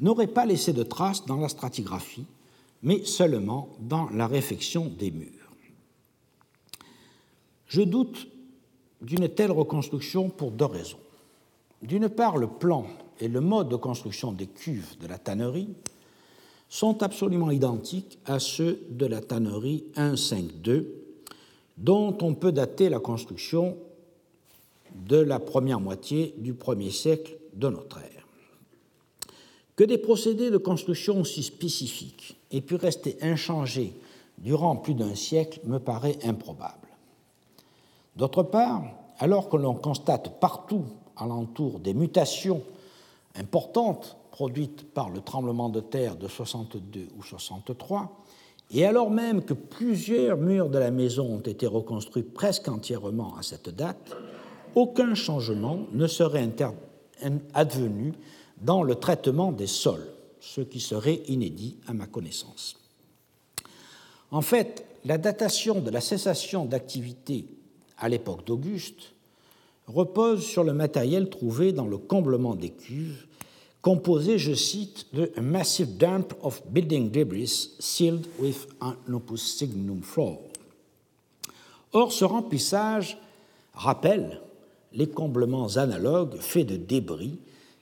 n'auraient pas laissé de traces dans la stratigraphie, mais seulement dans la réfection des murs. Je doute d'une telle reconstruction pour deux raisons. D'une part, le plan et le mode de construction des cuves de la tannerie sont absolument identiques à ceux de la tannerie 152, dont on peut dater la construction de la première moitié du premier siècle de notre ère. Que des procédés de construction aussi spécifiques aient pu rester inchangés durant plus d'un siècle me paraît improbable. D'autre part, alors que l'on constate partout alentour des mutations importantes produites par le tremblement de terre de 62 ou 63, et alors même que plusieurs murs de la maison ont été reconstruits presque entièrement à cette date, aucun changement ne serait advenu dans le traitement des sols, ce qui serait inédit à ma connaissance. En fait, la datation de la cessation d'activité à l'époque d'Auguste repose sur le matériel trouvé dans le comblement des cuves, composé, je cite, de a massive dump of building debris sealed with an opus signum floor. Or, ce remplissage rappelle les comblements analogues faits de débris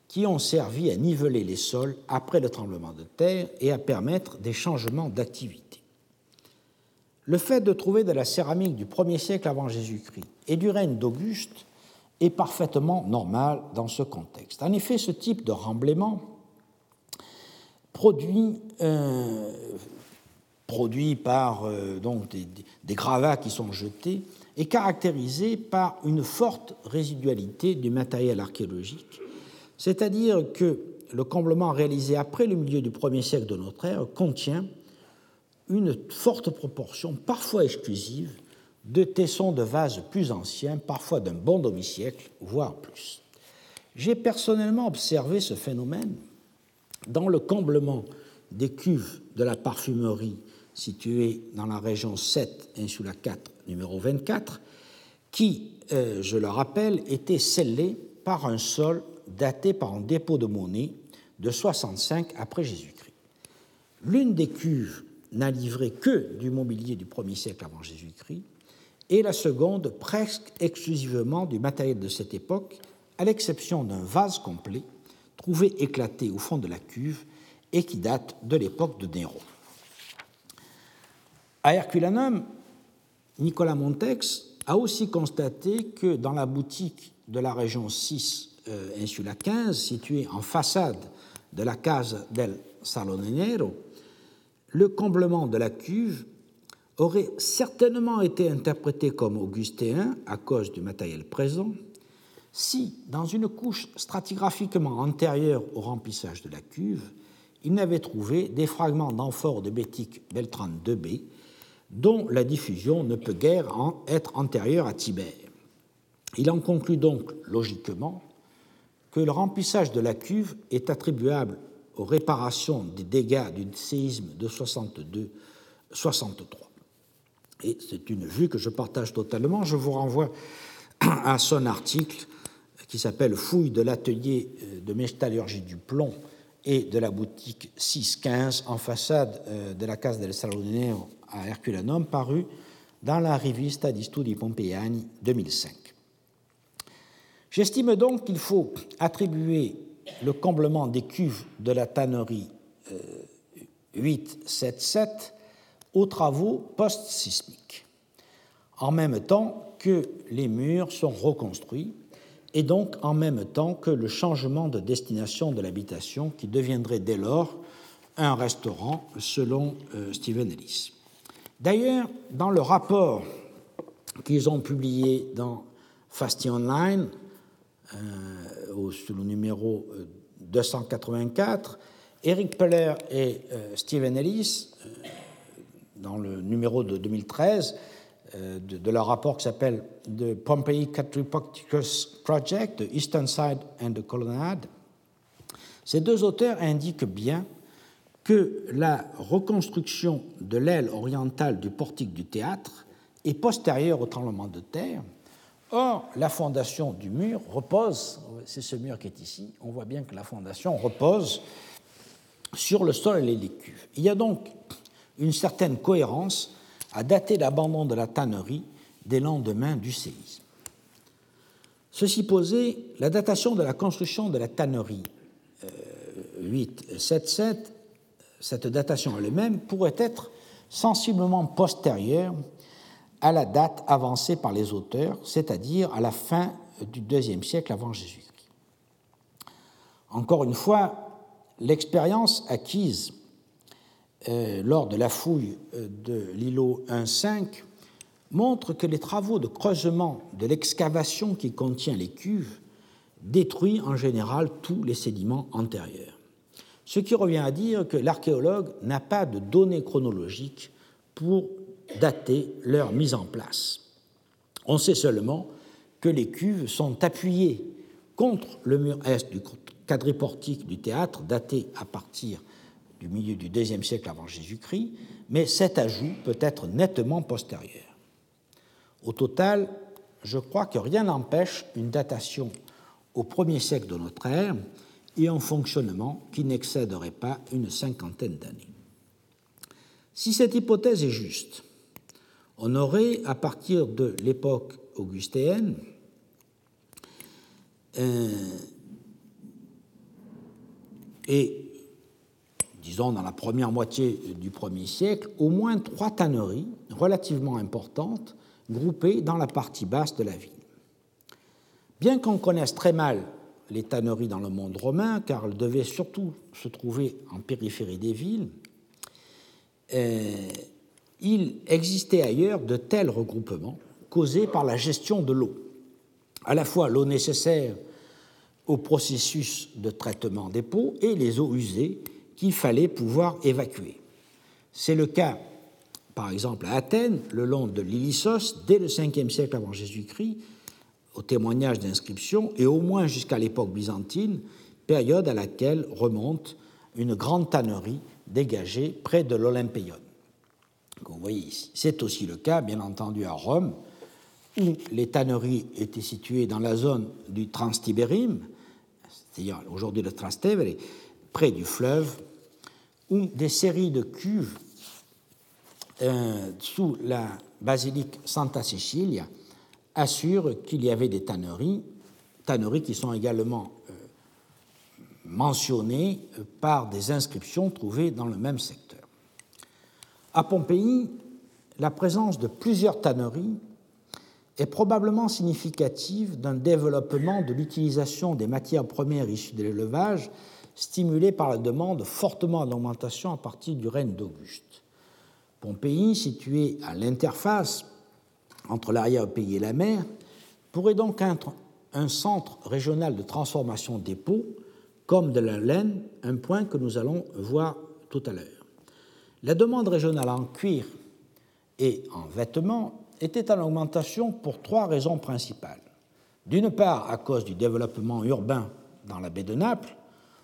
qui ont servi à niveler les sols après le tremblement de terre et à permettre des changements d'activité. Le fait de trouver de la céramique du 1er siècle avant Jésus-Christ et du règne d'Auguste est parfaitement normal dans ce contexte. En effet, ce type de remblaiement produit, euh, produit par euh, des, gravats qui sont jetés est caractérisé par une forte résidualité du matériel archéologique, c'est-à-dire que le comblement réalisé après le milieu du 1er siècle de notre ère contient une forte proportion, parfois exclusive, de tessons de vases plus anciens, parfois d'un bon demi-siècle, voire plus. J'ai personnellement observé ce phénomène dans le comblement des cuves de la parfumerie située dans la région 7, insula 4, numéro 24, qui, euh, je le rappelle, était scellé par un sol daté par un dépôt de monnaie de 65 après Jésus-Christ. L'une des cuves n'a livré que du mobilier du 1er siècle avant Jésus-Christ, et la seconde presque exclusivement du matériel de cette époque, à l'exception d'un vase complet trouvé éclaté au fond de la cuve et qui date de l'époque de Néron. À Herculanum, Nicolas Montex a aussi constaté que dans la boutique de la région 6, euh, Insula 15, située en façade de la Casa del Salonenero, le comblement de la cuve aurait certainement été interprété comme augustéen à cause du matériel présent, si, dans une couche stratigraphiquement antérieure au remplissage de la cuve, il n'avait trouvé des fragments d'amphores de bétique Beltran 2B, dont la diffusion ne peut guère être antérieure à Tibère. Il en conclut donc logiquement que le remplissage de la cuve est attribuable aux réparations des dégâts du séisme de 62-63. Et c'est une vue que je partage totalement. Je vous renvoie à son article qui s'appelle Fouille de l'atelier euh, de métallurgie du plomb et de la boutique 615 en façade euh, de la Casa del Salonero à Herculanum, paru dans la Rivista di Studi Pompeiani 2005. J'estime donc qu'il faut attribuer le comblement des cuves de la tannerie 877 euh, aux travaux post-sismiques, en même temps que les murs sont reconstruits et donc en même temps que le changement de destination de l'habitation qui deviendrait dès lors un restaurant selon euh, Stephen Ellis. D'ailleurs, dans le rapport qu'ils ont publié dans Fasty Online, euh, sur le numéro 284, euh, Eric Peller et Stephen Ellis, dans le numéro de 2013, euh, de, leur rapport qui s'appelle The Pompeii Catripocticus Project, The Eastern Side and the Colonnade, ces deux auteurs indiquent bien que la reconstruction de l'aile orientale du portique du théâtre est postérieure au tremblement de terre. Or, la fondation du mur repose, c'est ce mur qui est ici, on voit bien que la fondation repose sur le sol et les cuves. Il y a donc une certaine cohérence à dater l'abandon de la tannerie des lendemains du séisme. Ceci posé, la datation de la construction de la tannerie 877, euh, cette datation elle-même pourrait être sensiblement postérieure à la date avancée par les auteurs, c'est-à-dire à la fin du deuxième siècle avant Jésus-Christ. Encore une fois, l'expérience acquise lors de la fouille euh, de l'îlot 1.5 montre que les travaux de creusement de l'excavation qui contient les cuves détruit en général tous les sédiments antérieurs. Ce qui revient à dire que l'archéologue n'a pas de données chronologiques pour dater leur mise en place. On sait seulement que les cuves sont appuyées contre le mur est du quadriportique du théâtre, daté à partir du milieu du deuxième siècle avant Jésus-Christ, mais cet ajout peut être nettement postérieur. Au total, je crois que rien n'empêche une datation au premier siècle de notre ère et un fonctionnement qui n'excéderait pas une cinquantaine d'années. Si cette hypothèse est juste, on aurait, à partir de l'époque augustéenne, et disons dans la première moitié du premier siècle, au moins trois tanneries relativement importantes groupées dans la partie basse de la ville. Bien qu'on connaisse très mal les tanneries dans le monde romain, car elles devaient surtout se trouver en périphérie des villes, euh, il existait ailleurs de tels regroupements causés par la gestion de l'eau, à la fois l'eau nécessaire au processus de traitement des pots et les eaux usées qu'il fallait pouvoir évacuer. C'est le cas, par exemple, à Athènes, le long de l'Ilissos, dès le 5e siècle avant Jésus-Christ, au témoignage d'inscriptions, et au moins jusqu'à l'époque byzantine, période à laquelle remonte une grande tannerie dégagée près de l'Olympéon. Vous voyez ici. C'est aussi le cas, bien entendu, à Rome, où les tanneries étaient situées dans la zone du Transtibérim, c'est-à-dire aujourd'hui le Trastevere, près du fleuve, où des séries de cuves euh, sous la basilique Santa Cecilia assurent qu'il y avait des tanneries, tanneries qui sont également euh, mentionnées par des inscriptions trouvées dans le même secteur. À Pompéi, la présence de plusieurs tanneries est probablement significative d'un développement de l'utilisation des matières premières issues de l'élevage, stimulé par la demande fortement en augmentation à partir du règne d'Auguste. Pompéi, situé à l'interface entre l'arrière-pays et la mer, pourrait donc être un centre régional de transformation des peaux, comme de la laine, un point que nous allons voir tout à l'heure. La demande régionale en cuir et en vêtements était en augmentation pour trois raisons principales. D'une part, à cause du développement urbain dans la baie de Naples,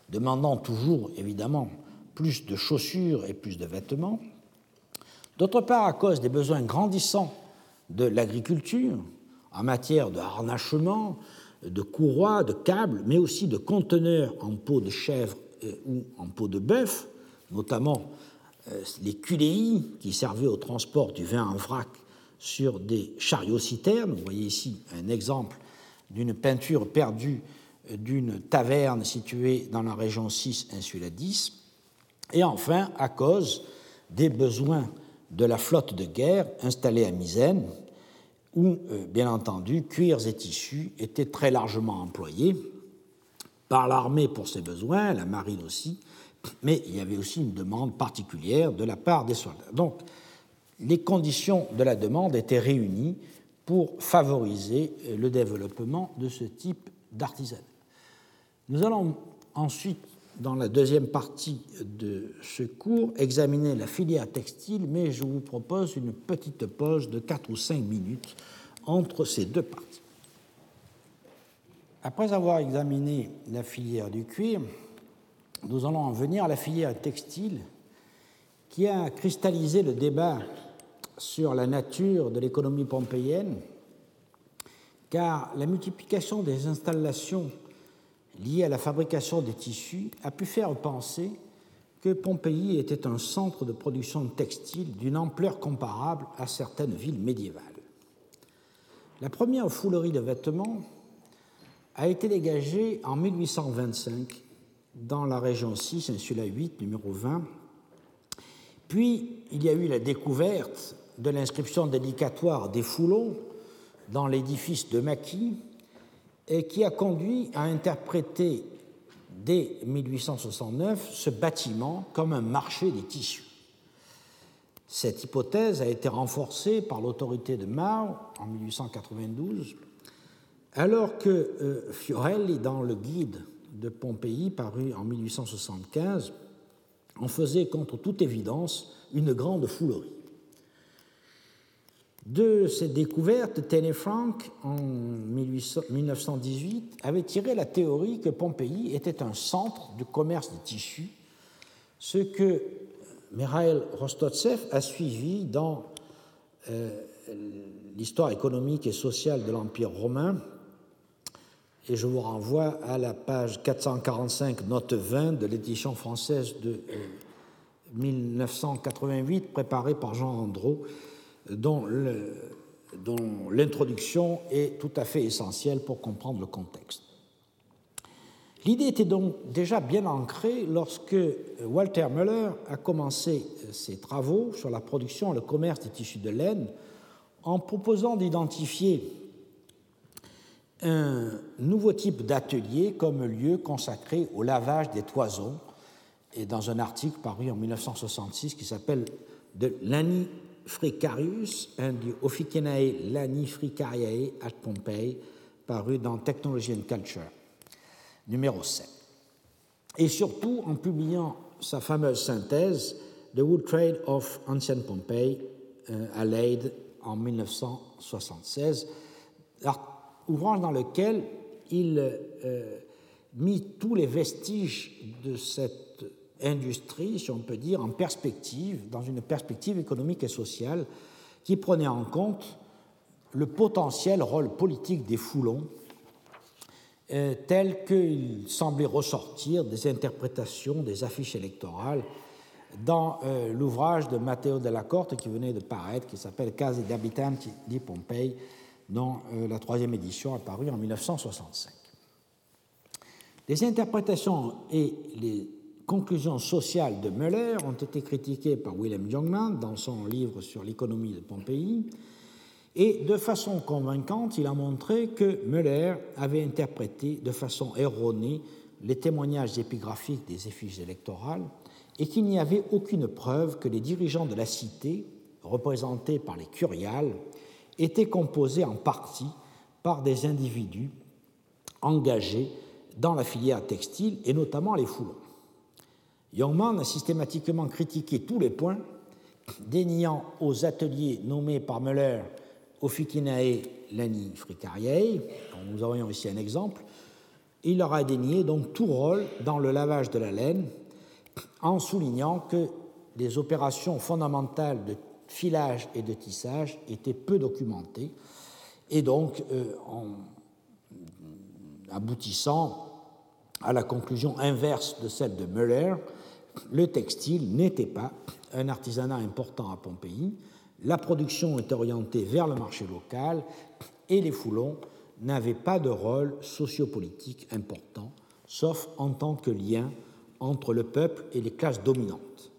demandant toujours évidemment plus de chaussures et plus de vêtements. D'autre part, à cause des besoins grandissants de l'agriculture en matière de harnachement, de courroies, de câbles, mais aussi de conteneurs en peau de chèvre ou en peau de bœuf, notamment euh, les culéis qui servaient au transport du vin en vrac sur des chariots citernes. Vous voyez ici un exemple d'une peinture perdue d'une taverne située dans la région 6, insula 10. Et enfin, à cause des besoins de la flotte de guerre installée à Misène, où, euh, bien entendu, cuirs et tissus étaient très largement employés par l'armée pour ses besoins, la marine aussi, mais il y avait aussi une demande particulière de la part des soldats. Donc, les conditions de la demande étaient réunies pour favoriser euh, le développement de ce type d'artisanat. Nous allons ensuite, dans la deuxième partie de ce cours, examiner la filière textile, mais je vous propose une petite pause de 4 ou 5 minutes entre ces deux parties. Après avoir examiné la filière du cuir, nous allons en venir à la filière textile qui a cristallisé le débat sur la nature de l'économie pompéienne, car la multiplication des installations liées à la fabrication des tissus a pu faire penser que Pompéi était un centre de production de textiles d'une ampleur comparable à certaines villes médiévales. La première foulerie de vêtements a été dégagée en 1825 dans la région 6, insula 8, numéro 20. Puis, il y a eu la découverte de l'inscription dédicatoire des foulons dans l'édifice de Maquis, et qui a conduit à interpréter dès 1869 ce bâtiment comme un marché des tissus. Cette hypothèse a été renforcée par l'autorité de Mao en 1892, alors que euh, Fiorelli, dans le guide de Pompéi, paru en 1875, en faisait contre toute évidence une grande foulerie. De cette découverte, Tene Frank, en 1918, avait tiré la théorie que Pompéi était un centre de commerce de tissus, ce que Mikhail Rostotsev a suivi dans euh, l'histoire économique et sociale de l'Empire romain. Et je vous renvoie à la page 445, note 20 de l'édition française de 1988, euh, préparée par Jean Andreau, dont l'introduction est tout à fait essentielle pour comprendre le contexte. L'idée était donc déjà bien ancrée lorsque Walter Müller a commencé ses travaux sur la production et le commerce des tissus de laine en proposant d'identifier un nouveau type d'atelier comme lieu consacré au lavage des toisons, et dans un article paru en 1966 qui s'appelle De Fricarius and the Officinae Lani Fricariae at Pompeii, paru dans Technology and Culture, numéro 7. Et surtout en publiant sa fameuse synthèse The Wood Trade of Ancient Pompeii euh, à Leyde en 1976, ouvrage dans lequel il euh, mit tous les vestiges de cette industrie, si on peut dire, en perspective, dans une perspective économique et sociale qui prenait en compte le potentiel rôle politique des foulons euh, tel qu'il semblait ressortir des interprétations des affiches électorales dans euh, l'ouvrage de Matteo della Corte qui venait de paraître, qui s'appelle Case d'Abitanti di Pompei, dont euh, la troisième édition a paru en 1965. Les interprétations et les conclusions sociales de Müller ont été critiquées par William Youngman dans son livre sur l'économie de Pompéi, Et de façon convaincante, il a montré que Müller avait interprété de façon erronée les témoignages épigraphiques des effigies électorales et qu'il n'y avait aucune preuve que les dirigeants de la cité, représentés par les curiales, étaient composés en partie par des individus engagés dans la filière textile et notamment les foulons. Youngman a systématiquement critiqué tous les points, déniant aux ateliers nommés par Müller Ofikinae Lani Fricariei, dont nous aurions ici un exemple, il leur a dénié donc tout rôle dans le lavage de la laine, en soulignant que les opérations fondamentales de filage et de tissage étaient peu documentées, et donc euh, en aboutissant à la conclusion inverse de celle de Müller, le textile n'était pas un artisanat important à Pompéi, la production est orientée vers le marché local et les foulons n'avaient pas de rôle sociopolitique important, sauf en tant que lien entre le peuple et les classes dominantes.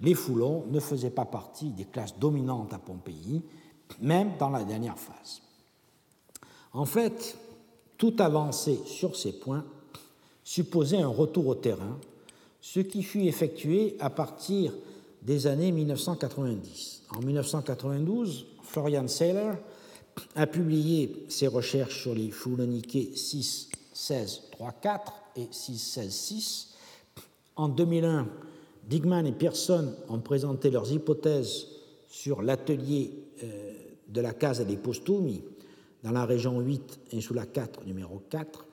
Les foulons ne faisaient pas partie des classes dominantes à Pompéi, même dans la dernière phase. En fait, toute avancée sur ces points supposait un retour au terrain, ce qui fut effectué à partir des années 1990. En 1992, Florian Saylor a publié ses recherches sur les fouloniqués 6, 16, 3, 4 et 6, 16, 6. En 2001, Digman et Pearson ont présenté leurs hypothèses sur l'atelier euh, de la Casa dei Postumi dans la région 8 et sous la 4, numéro 4.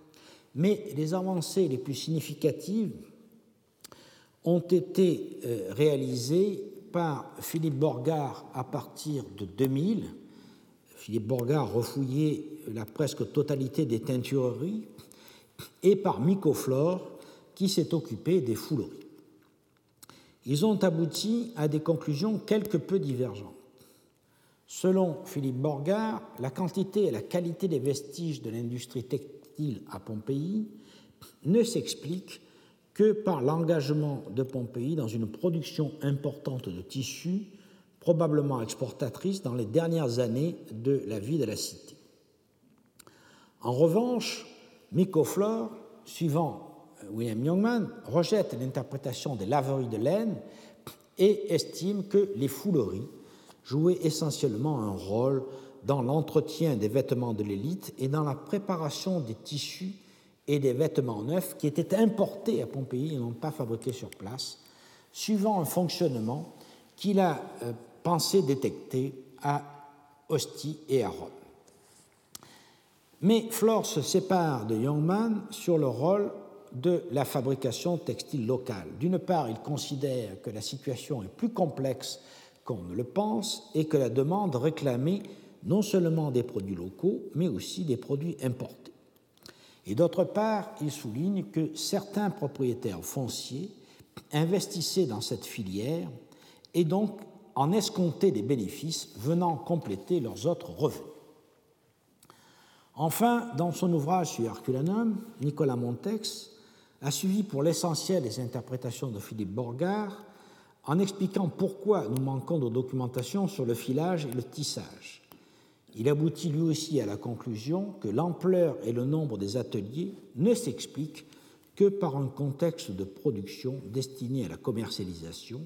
Mais les avancées les plus significatives ont été euh, réalisées par Philippe Borgard à partir de 2000. Philippe Borgard refouillait la presque totalité des teintureries et par Mycoflore qui s'est occupé des fouleries. Ils ont abouti à des conclusions quelque peu divergentes. Selon Philippe Borgard, la quantité et la qualité des vestiges de l'industrie textile à Pompéi ne s'expliquent que par l'engagement de Pompéi dans une production importante de tissus, probablement exportatrice dans les dernières années de la vie de la cité. En revanche, Mycoflore, suivant euh, William Youngman, rejette l'interprétation des laveries de laine et estime que les fouleries jouaient essentiellement un rôle dans l'entretien des vêtements de l'élite et dans la préparation des tissus et des vêtements neufs qui étaient importés à Pompéi et non pas fabriqués sur place, suivant un fonctionnement qu'il a euh, pensé détecter à Ostie et à Rome. Mais Flore se sépare de Youngman sur le rôle de la fabrication textile locale. D'une part, il considère que la situation est plus complexe qu'on ne le pense et que la demande réclamait non seulement des produits locaux, mais aussi des produits importés. Et d'autre part, il souligne que certains propriétaires fonciers investissaient dans cette filière et donc en escomptaient des bénéfices venant compléter leurs autres revenus. Enfin, dans son ouvrage sur Herculanum, Nicolas Montex a suivi pour l'essentiel les interprétations de Philippe Borgard en expliquant pourquoi nous manquons de documentation sur le filage et le tissage il aboutit lui aussi à la conclusion que l'ampleur et le nombre des ateliers ne s'expliquent que par un contexte de production destiné à la commercialisation,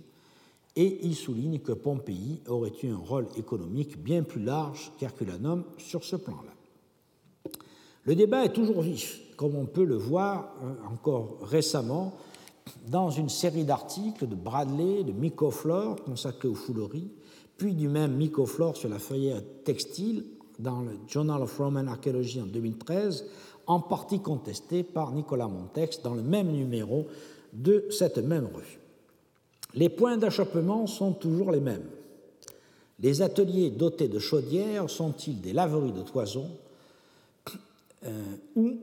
et il souligne que Pompéi aurait eu un rôle économique bien plus large qu'Herculanum sur ce plan-là. Le débat est toujours vif, comme on peut le voir euh, encore récemment dans une série d'articles de Bradley, de Mycoflore, consacrés aux fouleries, puis du même Mycoflore sur la feuillère textile dans le Journal of Roman Archaeology en 2013, en partie contesté par Nicolas Montex dans le même numéro de cette même revue. Les points d'achoppement sont toujours les mêmes. Les ateliers dotés de chaudières sont-ils des laveries de toison euh, ou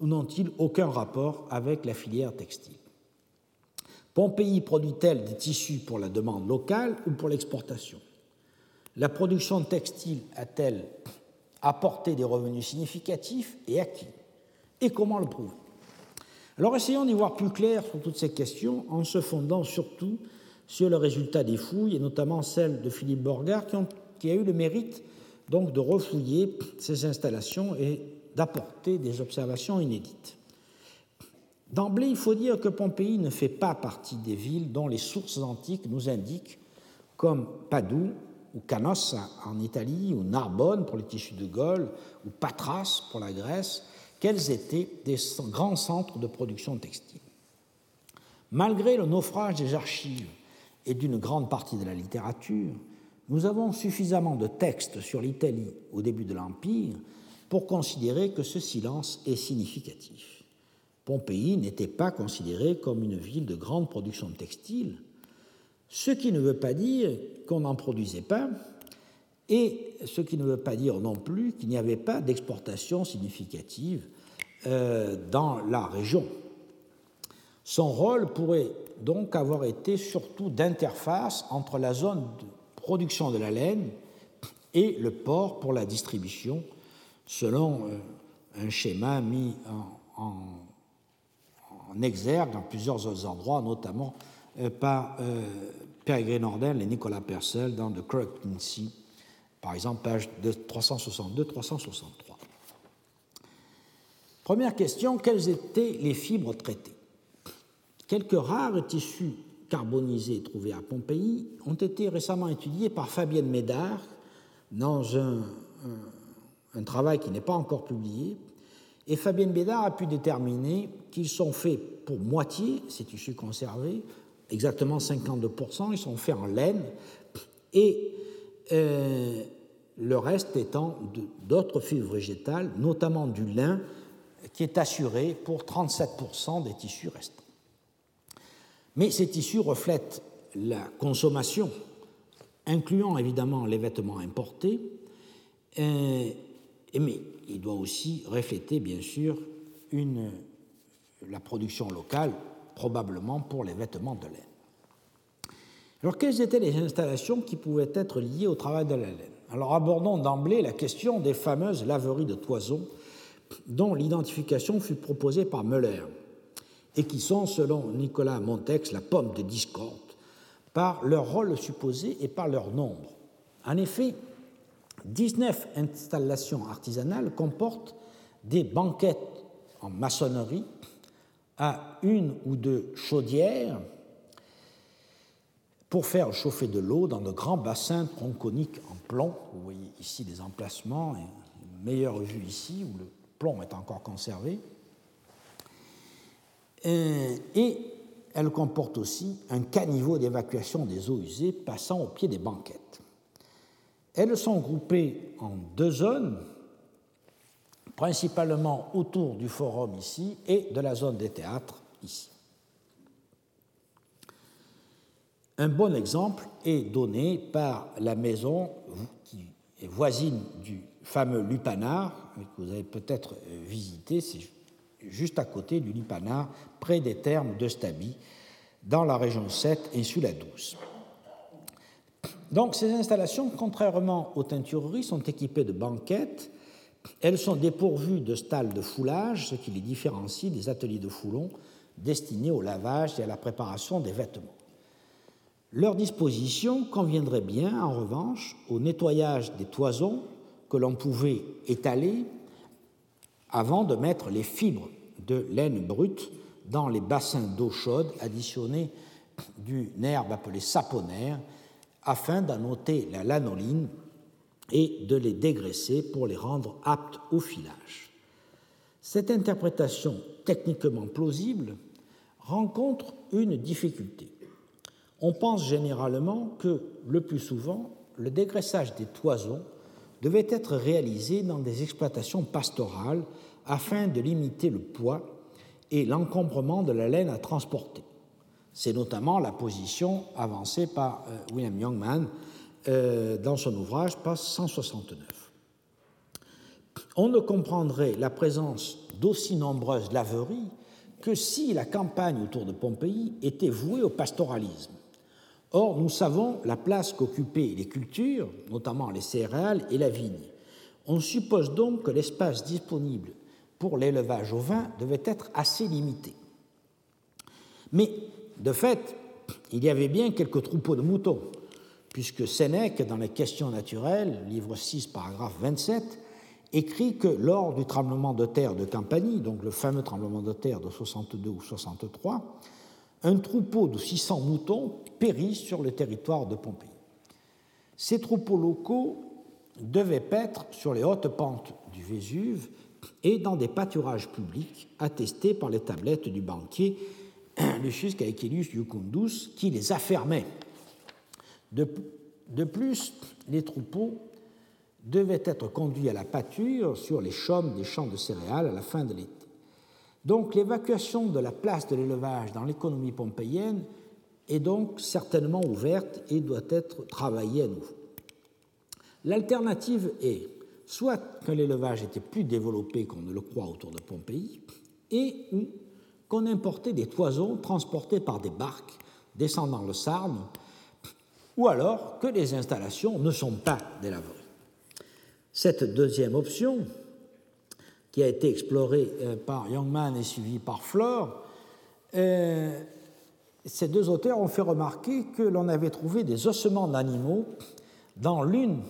n'ont-ils aucun rapport avec la filière textile? Pompéi produit-elle des tissus pour la demande locale ou pour l'exportation? La production textile a-t-elle apporté des revenus significatifs et à qui Et comment le prouver? Alors essayons d'y voir plus clair sur toutes ces questions en se fondant surtout sur le résultat des fouilles, et notamment celle de Philippe Borgard, qui, qui a eu le mérite donc de refouiller ces installations et d'apporter des observations inédites. D'emblée, il faut dire que Pompéi ne fait pas partie des villes dont les sources antiques nous indiquent, comme Padoue ou Canossa en Italie, ou Narbonne pour les tissus de Gaule, ou Patras pour la Grèce, qu'elles étaient des grands centres de production textile. Malgré le naufrage des archives et d'une grande partie de la littérature, nous avons suffisamment de textes sur l'Italie au début de l'Empire pour considérer que ce silence est significatif. Pompéi n'était pas considérée comme une ville de grande production de textile, ce qui ne veut pas dire qu'on n'en produisait pas, et ce qui ne veut pas dire non plus qu'il n'y avait pas d'exportation significative euh, dans la région. Son rôle pourrait donc avoir été surtout d'interface entre la zone de production de la laine et le port pour la distribution, selon euh, un schéma mis en, exergue dans plusieurs endroits, notamment euh, par Peregrine Ordel et Nicolas Percel dans The Sea, par exemple, page 362-363. Première question, quelles étaient les fibres traitées? Quelques rares tissus carbonisés trouvés à Pompéi ont été récemment étudiés par Fabienne Médard dans un travail qui n'est pas encore publié. Et Fabienne Médard a pu déterminer qu'ils sont faits pour moitié, ces tissus conservés, exactement 52%, ils sont faits en laine, et euh, le reste étant d'autres fibres végétales, notamment du lin, qui est assuré pour 37% des tissus restants. Mais ces tissus reflètent la consommation, incluant évidemment les vêtements importés, euh, mais il doit aussi refléter bien sûr une, la production locale probablement pour les vêtements de laine. Alors, quelles étaient les installations qui pouvaient être liées au travail de la laine? Alors, abordons d'emblée la question des fameuses laveries de toison dont l'identification fut proposée par Müller et qui sont, selon Nicolas Montex, la pomme de discorde par leur rôle supposé et par leur nombre. En effet, 19 installations artisanales comportent des banquettes en maçonnerie à une ou deux chaudières pour faire chauffer de l'eau dans de grands bassins tronconiques en plomb. Vous voyez ici des emplacements, une meilleure vue ici où le plomb est encore conservé. Euh, et elle comporte aussi un caniveau d'évacuation des eaux usées passant au pied des banquettes. Elles sont groupées en deux zones, principalement autour du forum ici et de la zone des théâtres ici. Un bon exemple est donné par la maison qui est voisine du fameux Lupanar, que vous avez peut-être visité, c'est juste à côté du Lupanar, près des thermes de Stabi, dans la région 7 et sous la 12. Donc ces installations, contrairement aux teintureries, sont équipées de banquettes elles sont dépourvues de stalles de foulage, ce qui les différencie des ateliers de foulon destinés au lavage et à la préparation des vêtements. Leur disposition conviendrait bien, en revanche, au nettoyage des toisons que l'on pouvait étaler avant de mettre les fibres de laine brute dans les bassins d'eau chaude additionnés d'une herbe appelée saponaire afin d'annoter la lanoline et de les dégraisser pour les rendre aptes au filage. Cette interprétation techniquement plausible rencontre une difficulté. On pense généralement que, le plus souvent, le dégraissage des toisons devait être réalisé dans des exploitations pastorales afin de limiter le poids et l'encombrement de la laine à transporter. C'est notamment la position avancée par euh, William Youngman euh, dans son ouvrage, page 169. On ne comprendrait la présence d'aussi nombreuses laveries que si la campagne autour de Pompéi était vouée au pastoralisme. Or, nous savons la place qu'occupaient les cultures, notamment les céréales et la vigne. On suppose donc que l'espace disponible pour l'élevage au vin devait être assez limité. Mais, de fait, il y avait bien quelques troupeaux de moutons, puisque Sénèque, dans les questions naturelles, livre 6, paragraphe 27, écrit que lors du tremblement de terre de Campanie, donc le fameux tremblement de terre de 62 ou 63, un troupeau de 600 moutons périt sur le territoire de Pompéi. Ces troupeaux locaux devaient paître sur les hautes pentes du Vésuve et dans des pâturages publics attestés par les tablettes du banquier Lucius Caecilius Iucundus qui les affermait. De, de plus, les troupeaux devaient être conduits à la pâture sur les chaumes des champs de céréales à la fin de l'été. Donc l'évacuation de la place de l'élevage dans l'économie pompéienne est donc certainement ouverte et doit être travaillée à nouveau. L'alternative est soit que l'élevage était plus développé qu'on ne le croit autour de Pompéi, et ou qu'on importait des toisons transportés par des barques descendant le Sarne, ou alors que les installations ne sont pas des. Cette deuxième option, qui a été explorée euh, par Youngman et suivie par Flore, euh, ces deux auteurs ont fait remarquer que l'on avait trouvé des ossements d'animaux dans l'une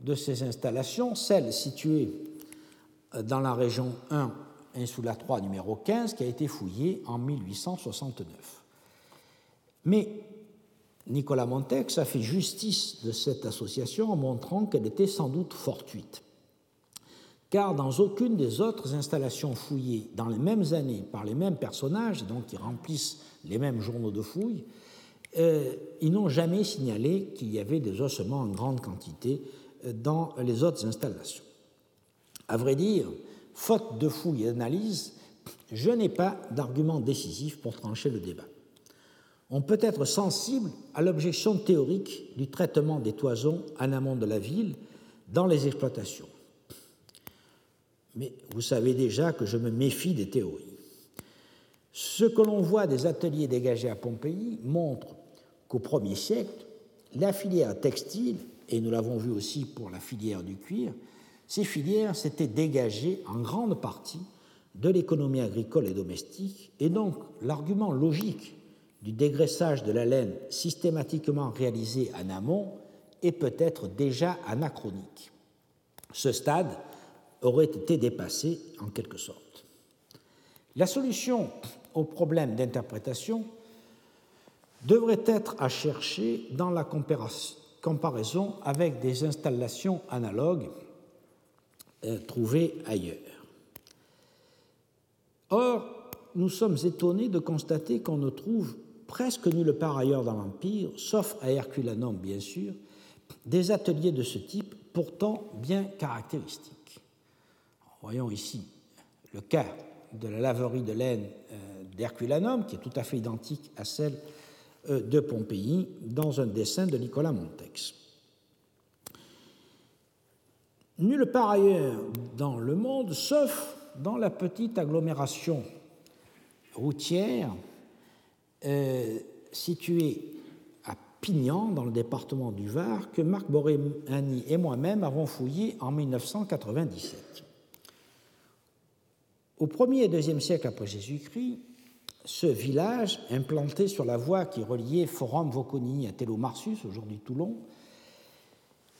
de ces installations, celle située euh, dans la région 1, Insula 3, numéro 15, qui a été fouillée en 1869. Mais Nicolas Montex a fait justice de cette association en montrant qu'elle était sans doute fortuite. Car dans aucune des autres installations fouillées dans les mêmes années par les mêmes personnages, donc qui remplissent les mêmes journaux de fouilles, euh, ils n'ont jamais signalé qu'il y avait des ossements en grande quantité dans les autres installations. À vrai dire, faute de fouilles et d'analyse, je n'ai pas d'argument décisif pour trancher le débat. On peut être sensible à l'objection théorique du traitement des toisons en amont de la ville dans les exploitations. Mais vous savez déjà que je me méfie des théories. Ce que l'on voit des ateliers dégagés à Pompéi montre qu'au Ier siècle, la filière textile et nous l'avons vu aussi pour la filière du cuir, ces filières s'étaient dégagées en grande partie de l'économie agricole et domestique, et donc l'argument logique du dégraissage de la laine systématiquement réalisé en amont est peut-être déjà anachronique. Ce stade aurait été dépassé en quelque sorte. La solution au problème d'interprétation devrait être à chercher dans la comparaison avec des installations analogues euh, trouvées ailleurs. Or, nous sommes étonnés de constater qu'on ne trouve presque nulle part ailleurs dans l'Empire, sauf à Herculanum bien sûr, des ateliers de ce type pourtant bien caractéristiques. Voyons ici le cas de la laverie de laine euh, d'Herculanum, qui est tout à fait identique à celle euh, de Pompéi dans un dessin de Nicolas Montex. Nulle part ailleurs dans le monde, sauf dans la petite agglomération routière euh, située à Pignan, dans le département du Var, que Marc Boréani et moi-même avons fouillé en 1997. Au 1er et 2e siècle après Jésus-Christ, ce village, implanté sur la voie qui reliait Forum Voconi à Télomarsus, aujourd'hui Toulon,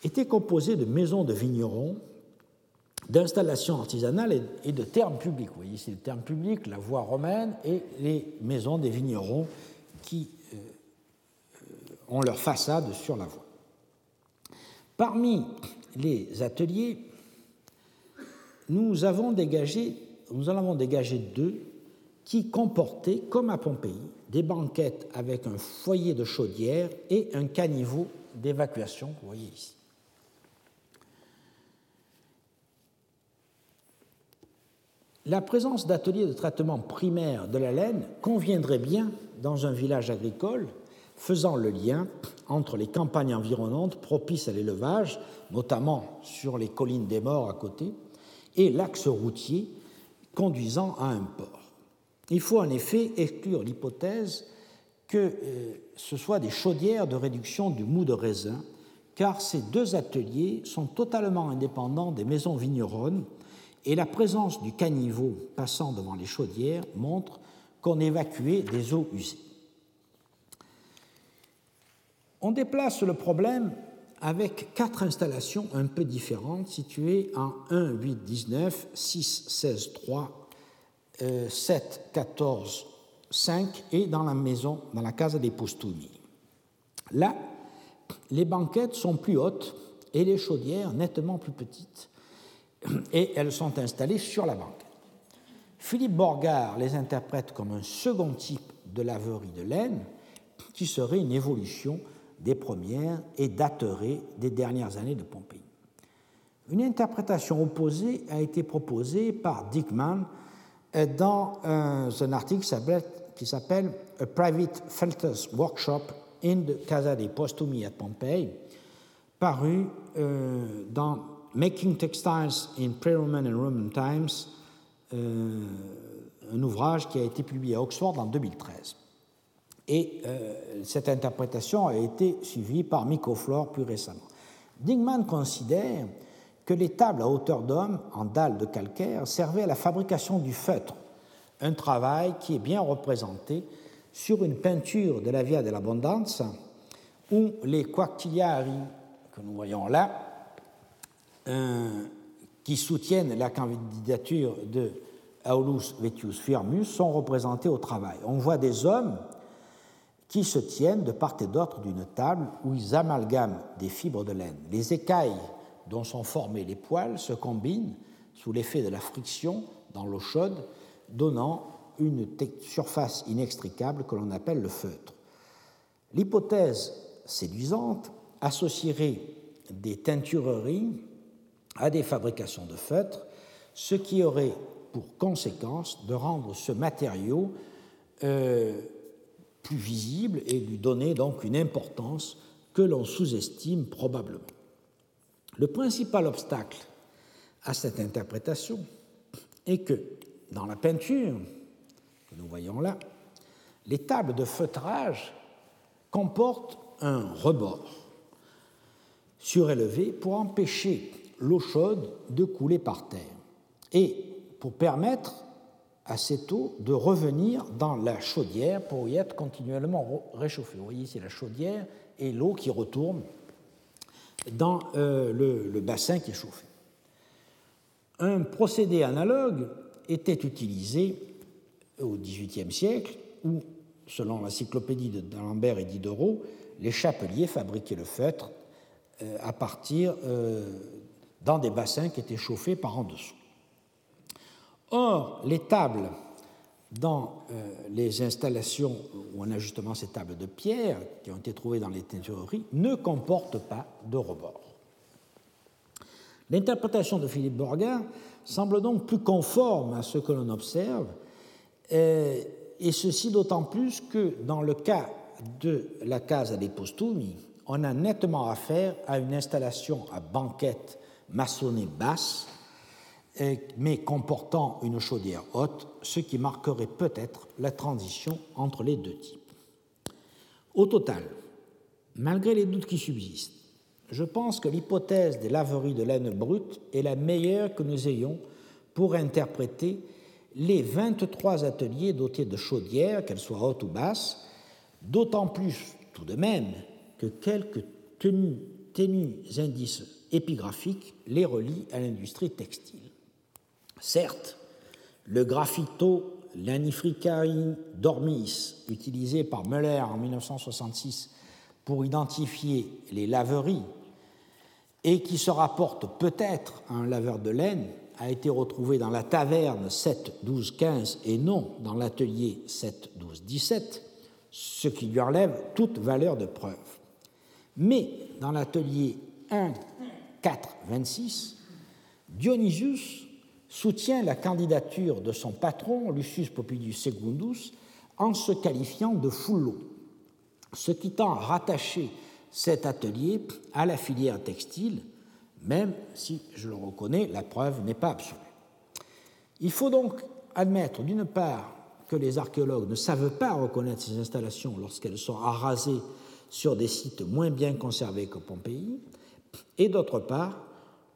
était composé de maisons de vignerons, d'installations artisanales et de termes publics. Vous voyez ici le terme public, la voie romaine et les maisons des vignerons qui euh, ont leur façade sur la voie. Parmi les ateliers, nous avons dégagé, nous en avons dégagé deux qui comportait, comme à Pompéi, des banquettes avec un foyer de chaudière et un caniveau d'évacuation, vous voyez ici. La présence d'ateliers de traitement primaire de la laine conviendrait bien dans un village agricole faisant le lien entre les campagnes environnantes propices à l'élevage, notamment sur les collines des morts à côté, et l'axe routier conduisant à un port. Il faut en effet exclure l'hypothèse que euh, ce soit des chaudières de réduction du mou de raisin, car ces deux ateliers sont totalement indépendants des maisons vigneronnes et la présence du caniveau passant devant les chaudières montre qu'on évacuait des eaux usées. On déplace le problème avec quatre installations un peu différentes situées en 1, 8, 19, 6, 16, 3, 7, 14, 5 et dans la maison, dans la Casa des Postumi. Là, les banquettes sont plus hautes et les chaudières nettement plus petites, et elles sont installées sur la banquette. Philippe Borgard les interprète comme un second type de laverie de laine qui serait une évolution des premières et daterait des dernières années de Pompéi. Une interprétation opposée a été proposée par Dickman dans un article qui s'appelle A Private Felters Workshop in the Casa dei Postumi at Pompeii, paru euh, dans Making Textiles in Pre-Roman and Roman Times, euh, un ouvrage qui a été publié à Oxford en 2013. Et euh, cette interprétation a été suivie par Micoflore plus récemment. Dingman considère que les tables à hauteur d'homme en dalles de calcaire servaient à la fabrication du feutre, un travail qui est bien représenté sur une peinture de la Via dell'Abbondanza où les quactiliari que nous voyons là, euh, qui soutiennent la candidature de Aulus Vetius Firmus, sont représentés au travail. On voit des hommes qui se tiennent de part et d'autre d'une table où ils amalgament des fibres de laine. Les écailles dont sont formés les poils se combinent sous l'effet de la friction dans l'eau chaude, donnant une surface inextricable que l'on appelle le feutre. L'hypothèse séduisante associerait des teintureries à des fabrications de feutre, ce qui aurait pour conséquence de rendre ce matériau euh, plus visible et lui donner donc une importance que l'on sous-estime probablement. Le principal obstacle à cette interprétation est que dans la peinture que nous voyons là, les tables de feutrage comportent un rebord surélevé pour empêcher l'eau chaude de couler par terre et pour permettre à cette eau de revenir dans la chaudière pour y être continuellement réchauffée. Vous voyez, c'est la chaudière et l'eau qui retourne dans euh, le, bassin qui est chauffé. Un procédé analogue était utilisé au XVIIIe siècle où, selon l'encyclopédie d'Alembert et Diderot, les chapeliers fabriquaient le feutre euh, à partir euh, dans des bassins qui étaient chauffés par en dessous. Or, les tables dans les installations où on a justement ces tables de pierre qui ont été trouvées dans les teintureries ne comportent pas de rebord. L'interprétation de Philippe Borgard semble donc plus conforme à ce que l'on observe, euh, et ceci d'autant plus que dans le cas de la Casa dei Postumi, on a nettement affaire à une installation à banquette maçonnée basse, mais comportant une chaudière haute, ce qui marquerait peut-être la transition entre les deux types. Au total, malgré les doutes qui subsistent, je pense que l'hypothèse des laveries de laine brute est la meilleure que nous ayons pour interpréter les 23 ateliers dotés de chaudières, qu'elles soient hautes ou basses, d'autant plus tout de même que quelques tenus, ténus indices épigraphiques les relient à l'industrie textile. Certes, le graffito lanifricae dormis, utilisé par Müller en 1966 pour identifier les laveries et qui se rapporte peut-être à un laveur de laine, a été retrouvé dans la taverne 7 12 15 et non dans l'atelier 7 12 17, ce qui lui enlève toute valeur de preuve. Mais dans l'atelier 1 4 26, Dionysius soutient la candidature de son patron, Lucius Popilius Secundus, en se qualifiant de fullo, ce qui tend à rattacher cet atelier à la filière textile, même si, je le reconnais, la preuve n'est pas absolue. Il faut donc admettre, d'une part, que les archéologues ne savent pas reconnaître ces installations lorsqu'elles sont arasées sur des sites moins bien conservés que Pompéi, et d'autre part,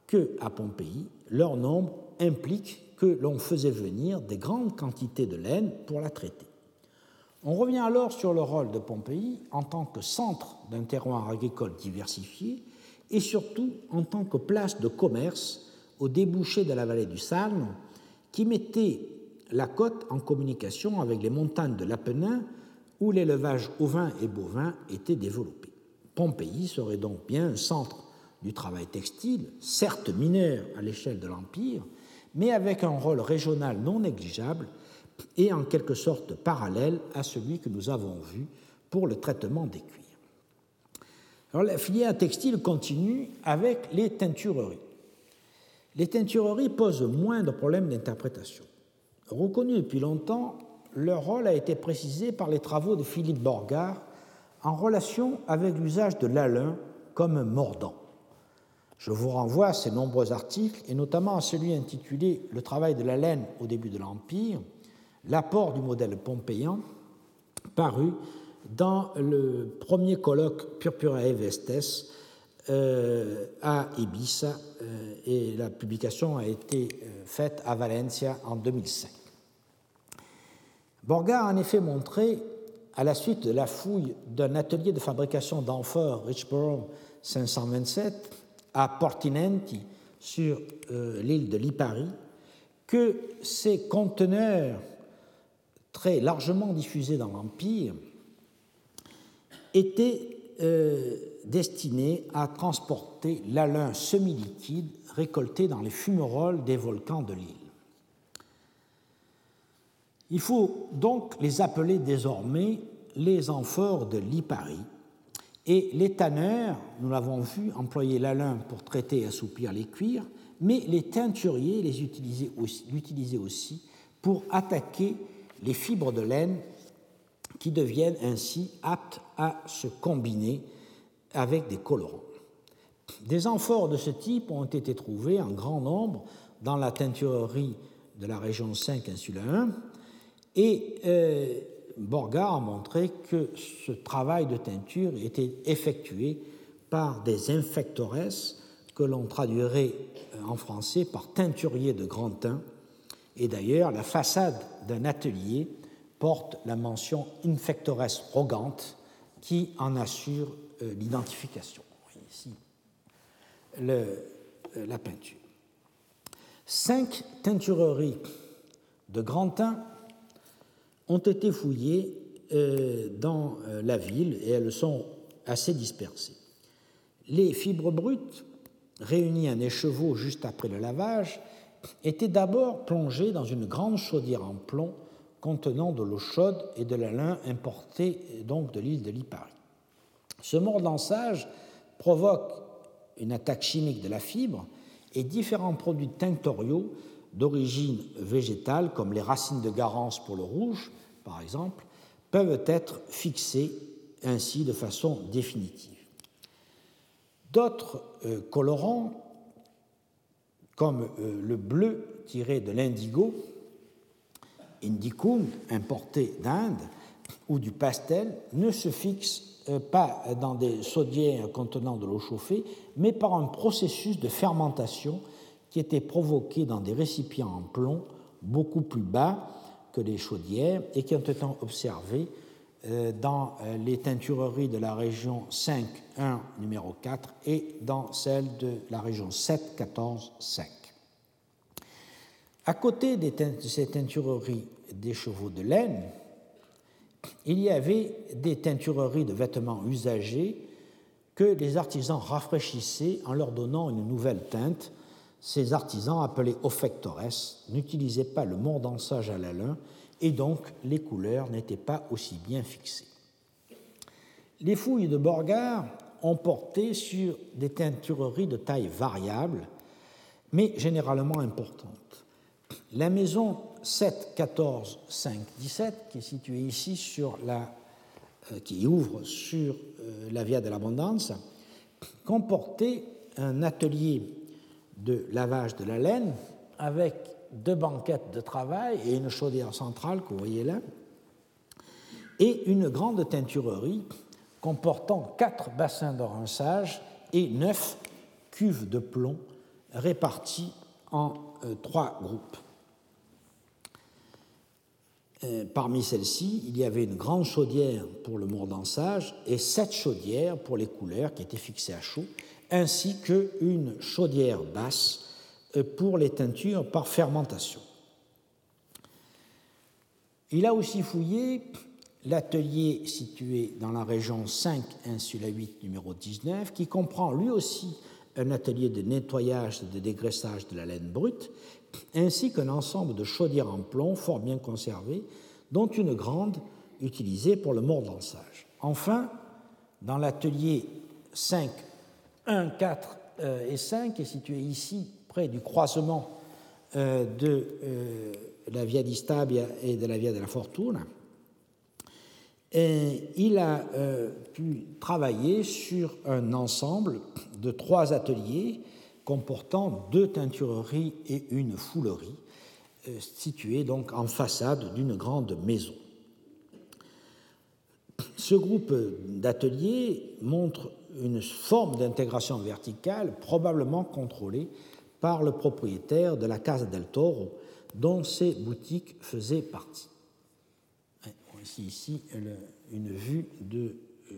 que à Pompéi, leur nombre implique que l'on faisait venir des grandes quantités de laine pour la traiter. On revient alors sur le rôle de Pompéi en tant que centre d'un terroir agricole diversifié et surtout en tant que place de commerce au débouché de la vallée du Salme qui mettait la côte en communication avec les montagnes de l'Apennin où l'élevage ovin et bovin était développé. Pompéi serait donc bien un centre du travail textile, certes mineur à l'échelle de l'Empire, mais avec un rôle régional non négligeable et en quelque sorte parallèle à celui que nous avons vu pour le traitement des cuirs. Alors, la filière textile continue avec les teintureries. Les teintureries posent moins de problèmes d'interprétation. Reconnus depuis longtemps, leur rôle a été précisé par les travaux de Philippe Borgard en relation avec l'usage de l'alun comme mordant. Je vous renvoie à ces nombreux articles, et notamment à celui intitulé Le travail de la laine au début de l'Empire, l'apport du modèle pompéien, paru dans le premier colloque Purpurae Vestes euh, à Ibiza, euh, et la publication a été euh, faite à Valencia en 2005. Borga a en effet montré, à la suite de la fouille d'un atelier de fabrication d'amphores Richborough 527, à Portinenti, sur euh, l'île de Lipari, que ces conteneurs très largement diffusés dans l'Empire étaient euh, destinés à transporter l'alun semi-liquide récolté dans les fumerolles des volcans de l'île. Il faut donc les appeler désormais les amphores de Lipari, et les tanneurs, nous l'avons vu, employaient l'alun pour traiter et assouplir les cuirs, mais les teinturiers les utilisaient aussi, aussi pour attaquer les fibres de laine qui deviennent ainsi aptes à se combiner avec des colorants. Des amphores de ce type ont été trouvés en grand nombre dans la teinturerie de la région 5 Insula 1 et euh, Borga a montré que ce travail de teinture était effectué par des infectores que l'on traduirait euh, en français par teinturier de grand teint. Et d'ailleurs, la façade d'un atelier porte la mention infectores rogante qui en assure euh, l'identification. Ici, euh, la peinture. Cinq teintureries de grand teint ont été fouillées euh, dans euh, la ville et elles sont assez dispersées. Les fibres brutes, réunies en écheveau juste après le lavage, étaient d'abord plongées dans une grande chaudière en plomb contenant de l'eau chaude et de la lin importée donc de l'île de Lipari. Ce mordançage provoque une attaque chimique de la fibre et différents produits tinctoriaux d'origine végétale, comme les racines de garance pour le rouge, par exemple, peuvent être fixés ainsi de façon définitive. D'autres euh, colorants, comme euh, le bleu tiré de l'indigo, indicum importé d'Inde, ou du pastel, ne se fixent euh, pas dans des sodières contenant de l'eau chauffée, mais par un processus de fermentation qui était provoqué dans des récipients en plomb beaucoup plus bas que les chaudières et qui ont été observées euh, dans euh, les teintureries de la région 5.1 numéro 4 et dans celle de la région 7.14.5. À côté de ces teintureries des chevaux de laine, il y avait des teintureries de vêtements usagés que les artisans rafraîchissaient en leur donnant une nouvelle teinte ces artisans appelés offectores n'utilisaient pas le mordançage à la lin et donc les couleurs n'étaient pas aussi bien fixées. Les fouilles de Borgard ont porté sur des teintureries de taille variable, mais généralement importantes. La maison 7 14 5 17, qui est située ici sur la, euh, qui ouvre sur euh, la Via de l'Abondance, comportait un atelier de lavage de la laine avec deux banquettes de travail et une chaudière centrale que vous voyez là, et une grande teinturerie comportant quatre bassins de rinçage et neuf cuves de plomb réparties en euh, trois groupes. Euh, parmi celles-ci, il y avait une grande chaudière pour le mordansage et sept chaudières pour les couleurs qui étaient fixées à chaud, ainsi qu'une chaudière basse euh, pour les teintures par fermentation. Il a aussi fouillé l'atelier situé dans la région 5, insula 8, numéro 19, qui comprend lui aussi un atelier de nettoyage et de dégraissage de la laine brute, ainsi qu'un ensemble de chaudières en plomb fort bien conservées, dont une grande utilisée pour le mordançage. Enfin, dans l'atelier 5, 1, 4 et 5, qui est situé ici, près du croisement euh, de euh, la Via di Stabia et de la Via della Fortuna, il a euh, pu travailler sur un ensemble de trois ateliers comportant deux teintureries et une foulerie, euh, situés donc en façade d'une grande maison. Ce groupe d'ateliers montre une forme d'intégration verticale probablement contrôlée par le propriétaire de la Casa del Toro, dont ces boutiques faisaient partie. Voici ici une vue de euh,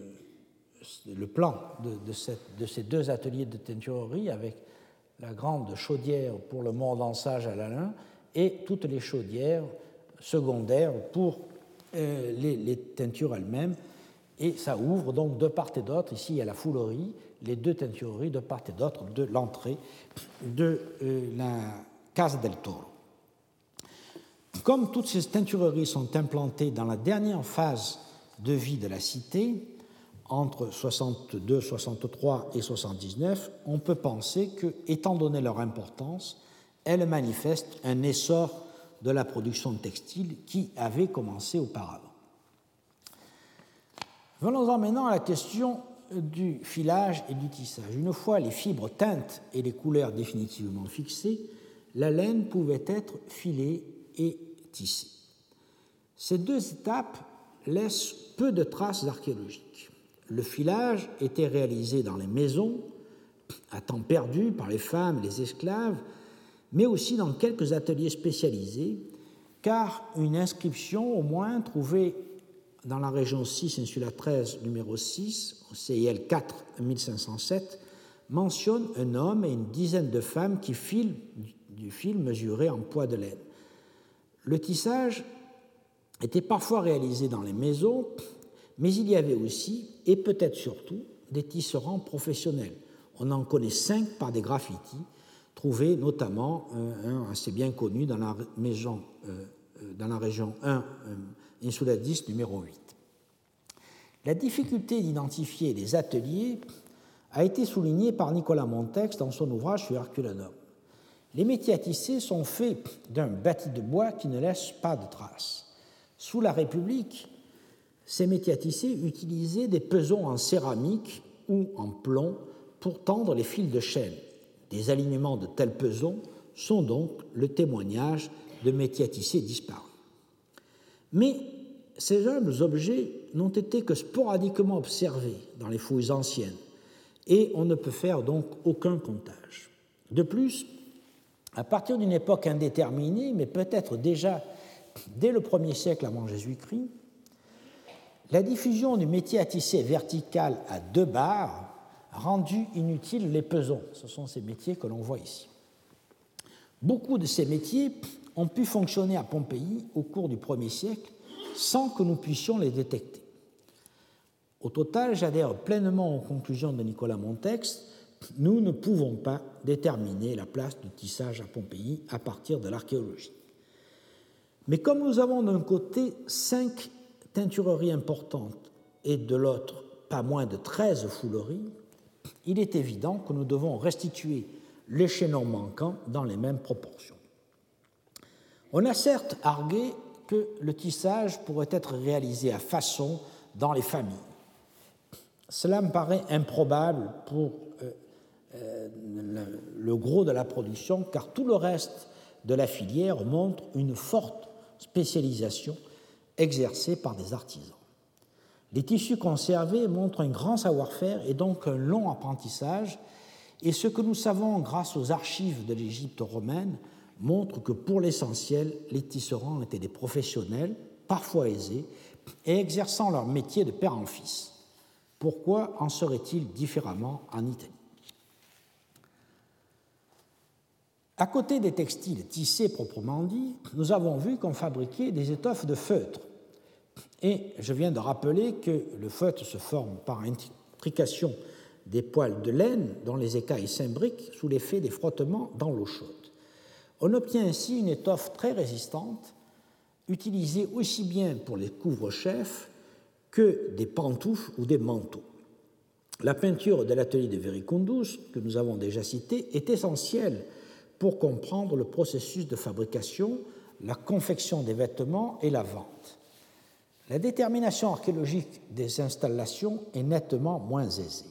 le plan de, ces deux ateliers de teinturerie avec la grande chaudière pour le mordansage à la lin et toutes les chaudières secondaires pour euh, les, teintures elles-mêmes. Et ça ouvre donc de part et d'autre. Ici, il y a la foulerie, les deux teintureries de part et d'autre de l'entrée de euh, la Casa del Toro. Comme toutes ces teintureries sont implantées dans la dernière phase de vie de la cité, entre 62, 63 et 79, on peut penser que, étant donné leur importance, elles manifestent un essor de la production textile qui avait commencé auparavant. Venons-en maintenant à la question du filage et du tissage. Une fois les fibres teintes et les couleurs définitivement fixées, la laine pouvait être filée et tissée. Ces deux étapes laissent peu de traces archéologiques le filage était réalisé dans les maisons, à temps perdu par les femmes les esclaves, mais aussi dans quelques ateliers spécialisés, car une inscription au moins trouvée dans la région 6, insula 13, numéro 6, au CIL 4, 1507, mentionne un homme et une dizaine de femmes qui filent du fil mesuré en poids de laine. Le tissage était parfois réalisé dans les maisons, mais il y avait aussi, et peut-être surtout, des tisserands professionnels. On en connaît cinq par des graffitis, trouvés notamment, euh, assez bien connu dans la, maison, euh, dans la région 1, Insula 10, numéro 8. La difficulté d'identifier les ateliers a été soulignée par Nicolas Montex dans son ouvrage sur Herculanum. Les métiers à tisser sont faits d'un bâti de bois qui ne laisse pas de traces. Sous la République, ces métiers à tisser utilisaient des pesons en céramique ou en plomb pour tendre les fils de chêne. Des alignements de tels pesons sont donc le témoignage de métiers à tisser disparus. Mais ces humbles objets n'ont été que sporadiquement observés dans les fouilles anciennes et on ne peut faire donc aucun comptage. De plus, à partir d'une époque indéterminée, mais peut-être déjà dès le 1er siècle avant Jésus-Christ, la diffusion du métier à tisser vertical à deux barres rendu inutiles les pesons. Ce sont ces métiers que l'on voit ici. Beaucoup de ces métiers ont pu fonctionner à Pompéi au cours du 1er siècle sans que nous puissions les détecter. Au total, j'adhère pleinement aux conclusions de Nicolas Montex. Nous ne pouvons pas déterminer la place du tissage à Pompéi à partir de l'archéologie. Mais comme nous avons d'un côté cinq teinturerie importante et de l'autre pas moins de 13 fouleries, il est évident que nous devons restituer les chaînons manquants dans les mêmes proportions. On a certes argué que le tissage pourrait être réalisé à façon dans les familles. Cela me paraît improbable pour euh, euh, le gros de la production, car tout le reste de la filière montre une forte spécialisation exercés par des artisans. Les tissus conservés montrent un grand savoir-faire et donc un long apprentissage, et ce que nous savons grâce aux archives de l'Égypte romaine montre que pour l'essentiel, les tisserands étaient des professionnels parfois aisés, et exerçant leur métier de père en fils. Pourquoi en serait-il différemment en Italie? À côté des textiles tissés proprement dit, nous avons vu qu'on fabriquait des étoffes de feutre. Et je viens de rappeler que le feutre se forme par intrication des poils de laine dont les écailles s'imbriquent sous l'effet des frottements dans l'eau chaude. On obtient ainsi une étoffe très résistante, utilisée aussi bien pour les couvre-chefs que des pantoufles ou des manteaux. La peinture de l'atelier de Vericundus, que nous avons déjà cité, est essentielle pour comprendre le processus de fabrication, la confection des vêtements et la vente. La détermination archéologique des installations est nettement moins aisée.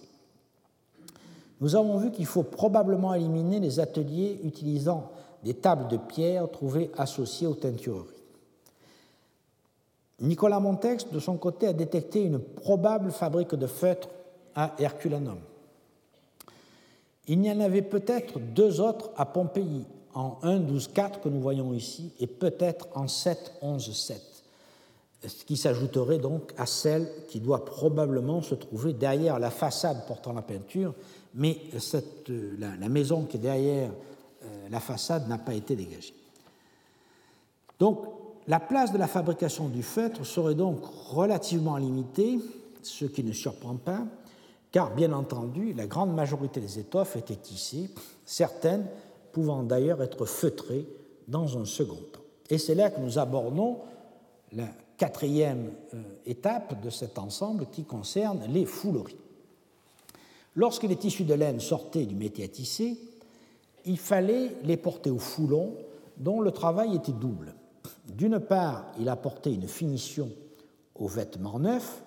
Nous avons vu qu'il faut probablement éliminer les ateliers utilisant des tables de pierre trouvées associées aux teintureries. Nicolas Montex, de son côté, a détecté une probable fabrique de feutres à Herculanum. Il y en avait peut-être deux autres à Pompéi, en 1 12 4 que nous voyons ici, et peut-être en 7 11 7, ce qui s'ajouterait donc à celle qui doit probablement se trouver derrière la façade portant la peinture, mais la, maison qui est derrière la façade n'a pas été dégagée. Donc, la place de la fabrication du feutre serait donc relativement limitée, ce qui ne surprend pas, car bien entendu, la grande majorité des étoffes étaient tissées, certaines pouvant d'ailleurs être feutrées dans un second temps. Et c'est là que nous abordons la quatrième euh, étape de cet ensemble qui concerne les fouleries. Lorsque les tissus de laine sortaient du métier à tisser, il fallait les porter au foulon dont le travail était double. D'une part, il apportait une finition aux vêtements neufs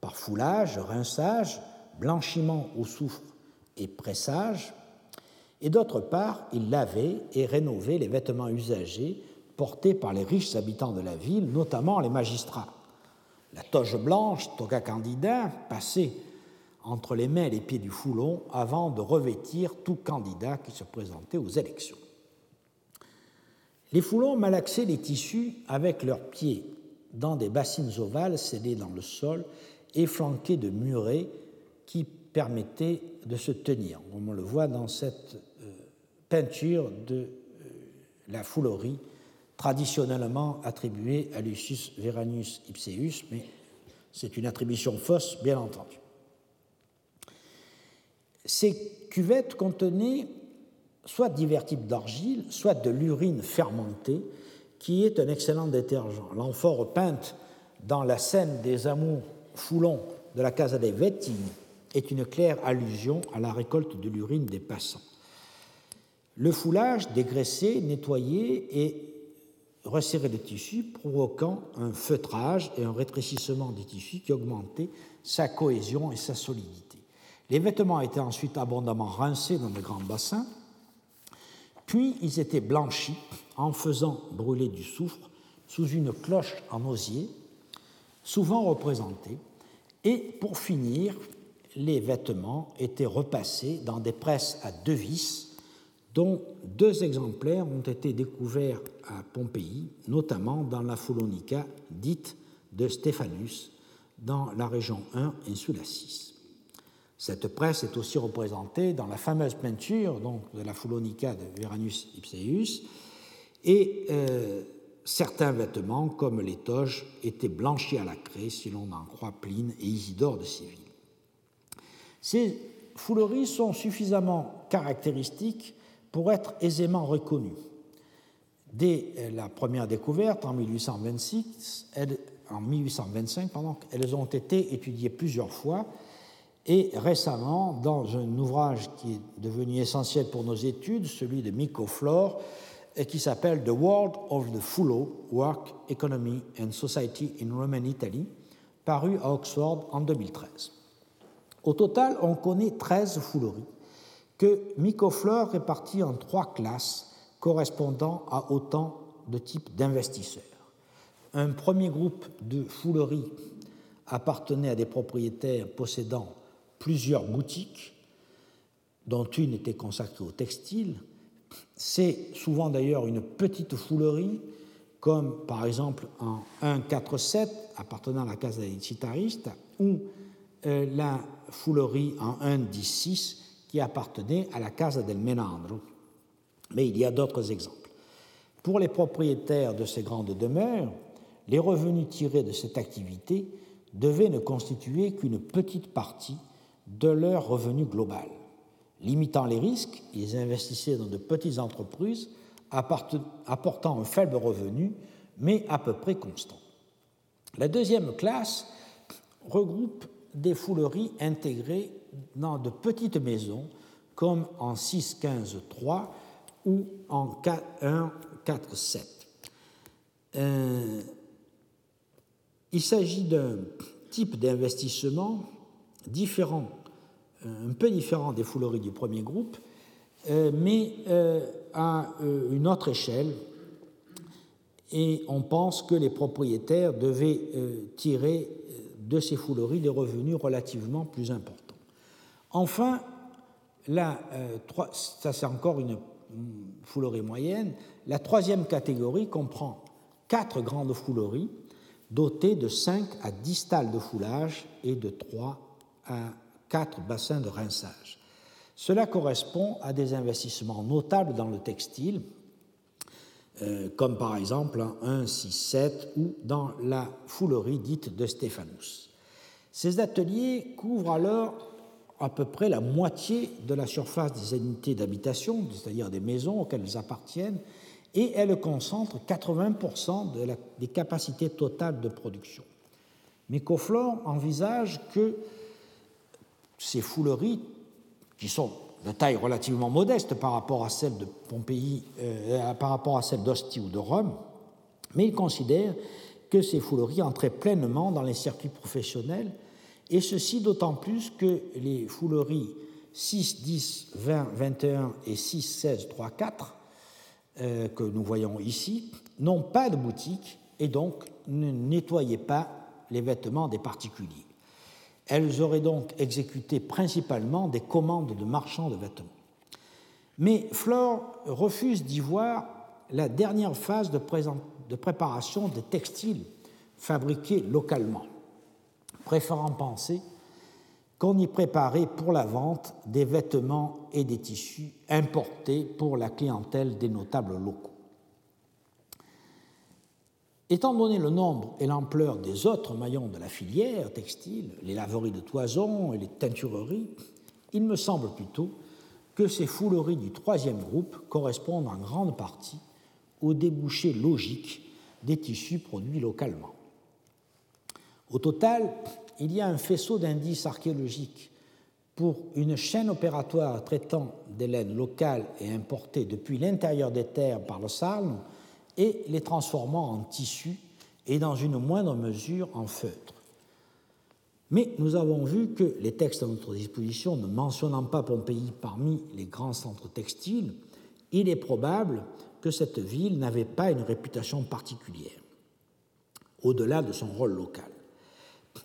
par foulage, rinçage, blanchiment au soufre et pressage, et d'autre part, il lavait et rénovait les vêtements usagés portés par les riches habitants de la ville, notamment les magistrats. La toge blanche, toga candida, passait entre les mains et les pieds du foulon avant de revêtir tout candidat qui se présentait aux élections. Les foulons malaxaient les tissus avec leurs pieds dans des bassines ovales scellées dans le sol et flanquées de murets qui permettait de se tenir, on le voit dans cette euh, peinture de euh, la foulerie traditionnellement attribuée à Lucius Veranius Ipseus, mais c'est une attribution fausse, bien entendu. Ces cuvettes contenaient soit divers types d'argile, soit de l'urine fermentée, qui est un excellent détergent. L'amphore peinte dans la scène des amours foulons de la Casa dei Vettini est une claire allusion à la récolte de l'urine des passants. Le foulage dégraissait, nettoyait et resserrait le tissu, provoquant un feutrage et un rétrécissement des tissus qui augmentaient sa cohésion et sa solidité. Les vêtements étaient ensuite abondamment rincés dans de grands bassins, puis ils étaient blanchis en faisant brûler du soufre sous une cloche en osier, souvent représentée, et pour finir, les vêtements étaient repassés dans des presses à deux vis, dont deux exemplaires ont été découverts à Pompéi, notamment dans la Foulonica dite de Stéphanus, dans la région 1 et sous la 6. Cette presse est aussi représentée dans la fameuse peinture de la Foulonica de Veranus Ipseus, et euh, certains vêtements, comme les toges, étaient blanchis à la craie, si l'on en croit Pline et Isidore de Séville. Ces fouleries sont suffisamment caractéristiques pour être aisément reconnues. Dès la première découverte en, 1826, en 1825, pardon, elles ont été étudiées plusieurs fois et récemment, dans un ouvrage qui est devenu essentiel pour nos études, celui de Miko Flore, qui s'appelle The World of the Fullo, Work, Economy and Society in Roman Italy, paru à Oxford en 2013. Au total, on connaît 13 fouleries que Micofleur répartit en trois classes correspondant à autant de types d'investisseurs. Un premier groupe de fouleries appartenait à des propriétaires possédant plusieurs boutiques, dont une était consacrée au textile. C'est souvent d'ailleurs une petite foulerie comme par exemple en 147 appartenant à la Casa des Citaristes, ou euh, la foulerie en 116 qui appartenait à la Casa del Menandro. Mais il y a d'autres exemples. Pour les propriétaires de ces grandes demeures, les revenus tirés de cette activité devaient ne constituer qu'une petite partie de leur revenu global. Limitant les risques, ils investissaient dans de petites entreprises apportant un faible revenu, mais à peu près constant. La deuxième classe regroupe des fouleries intégrées dans de petites maisons, comme en 6.15.3 ou en 1.4.7. Euh, il s'agit d'un type d'investissement différent, un peu différent des fouleries du premier groupe, euh, mais euh, à euh, une autre échelle. Et on pense que les propriétaires devaient tirer de ces fouleries des revenus relativement plus importants. Enfin, là, ça c'est encore une foulerie moyenne, la troisième catégorie comprend quatre grandes fouleries dotées de 5 à 10 stalles de foulage et de 3 à 4 bassins de rinçage. Cela correspond à des investissements notables dans le textile, euh, comme par exemple en 167 ou dans la foulerie dite de Stéphanus. Ces ateliers couvrent alors à peu près la moitié de la surface des unités d'habitation, c'est-à-dire des maisons auxquelles elles appartiennent, et elles concentrent 80% de des capacités totales de production. Mais envisage que ces fouleries qui sont de taille relativement modeste par rapport à celles de Pompéi, euh, par rapport à celles d'Ostie ou de Rome, mais il considère que ces fouleries entraient pleinement dans les circuits professionnels, et ceci d'autant plus que les fouleries 6, 10, 20, 21 et 6, 16, 3, 4 que nous voyons ici n'ont pas de boutique et donc ne nettoyaient pas les vêtements des particuliers. Elles auraient donc exécuté principalement des commandes de marchands de vêtements. Mais Flore refuse d'y voir la dernière phase de, de préparation des textiles fabriqués localement, préférant penser qu'on y préparait pour la vente des vêtements et des tissus importés pour la clientèle des notables locaux. Étant donné le nombre et l'ampleur des autres maillons de la filière textile, les laveries de toison et les teintureries, il me semble plutôt que ces fouleries du troisième groupe correspondent en grande partie aux débouchés logiques des tissus produits localement. Au total, il y a un faisceau d'indices archéologiques pour une chaîne opératoire traitant des laines locales et importées depuis l'intérieur des terres par le Salm et les transformant en tissu et dans une moindre mesure en feutre. Mais nous avons vu que les textes à notre disposition ne mentionnant pas Pompéi parmi les grands centres textiles, il est probable que cette ville n'avait pas une réputation particulière, au-delà de son rôle local.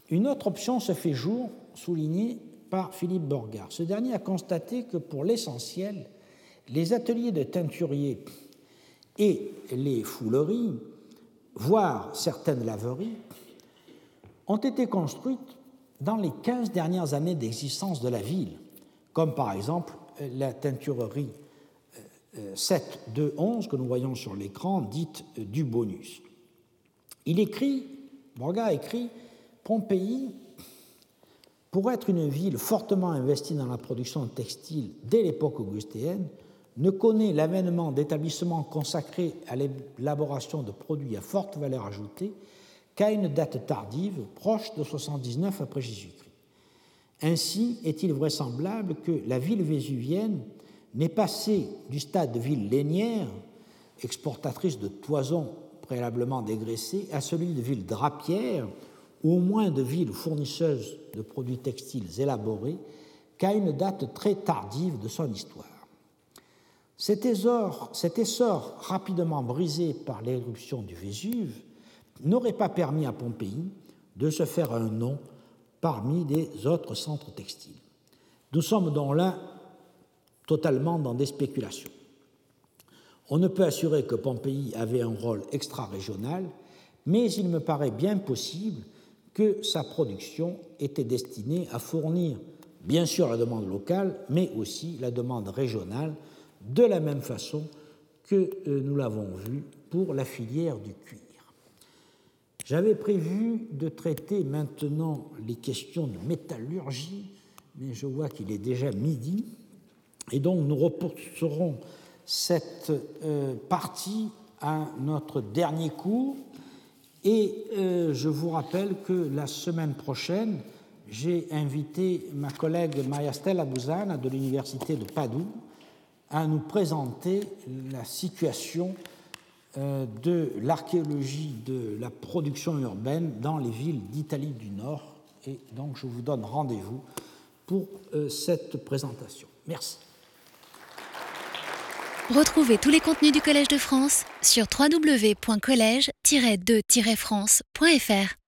Une autre option se fait jour, soulignée par Philippe Borgard. Ce dernier a constaté que pour l'essentiel, les ateliers de teinturiers et les fouleries, voire certaines laveries, ont été construites dans les 15 dernières années d'existence de la ville, comme par exemple la teinturerie 7.2.11 que nous voyons sur l'écran, dite du bonus. Il écrit, Borgard écrit, Pompéi, pour être une ville fortement investie dans la production textile dès l'époque augustéenne, ne connaît l'avènement d'établissements consacrés à l'élaboration de produits à forte valeur ajoutée qu'à une date tardive, proche de 79 après Jésus-Christ. Ainsi est-il vraisemblable que la ville vésuvienne n'ait passé du stade de ville lainière, exportatrice de toisons préalablement dégraissées, à celui de ville drapière, ou au moins de villes fournisseuses de produits textiles élaborés, qu'à une date très tardive de son histoire. Cet essor, rapidement brisé par l'éruption du Vésuve n'aurait pas permis à Pompéi de se faire un nom parmi les autres centres textiles. Nous sommes donc là totalement dans des spéculations. On ne peut assurer que Pompéi avait un rôle extra-régional, mais il me paraît bien possible que sa production était destinée à fournir bien sûr la demande locale, mais aussi la demande régionale, de la même façon que euh, nous l'avons vu pour la filière du cuir. J'avais prévu de traiter maintenant les questions de métallurgie, mais je vois qu'il est déjà midi, et donc nous reporterons cette euh, partie à notre dernier cours. Et euh, je vous rappelle que la semaine prochaine, j'ai invité ma collègue Maria Stella Buzana de l'Université de Padoue à nous présenter la situation euh, de l'archéologie de la production urbaine dans les villes d'Italie du Nord. Et donc je vous donne rendez-vous pour euh, cette présentation. Merci. Retrouvez tous les contenus du Collège de France sur www.colège-2-france.fr.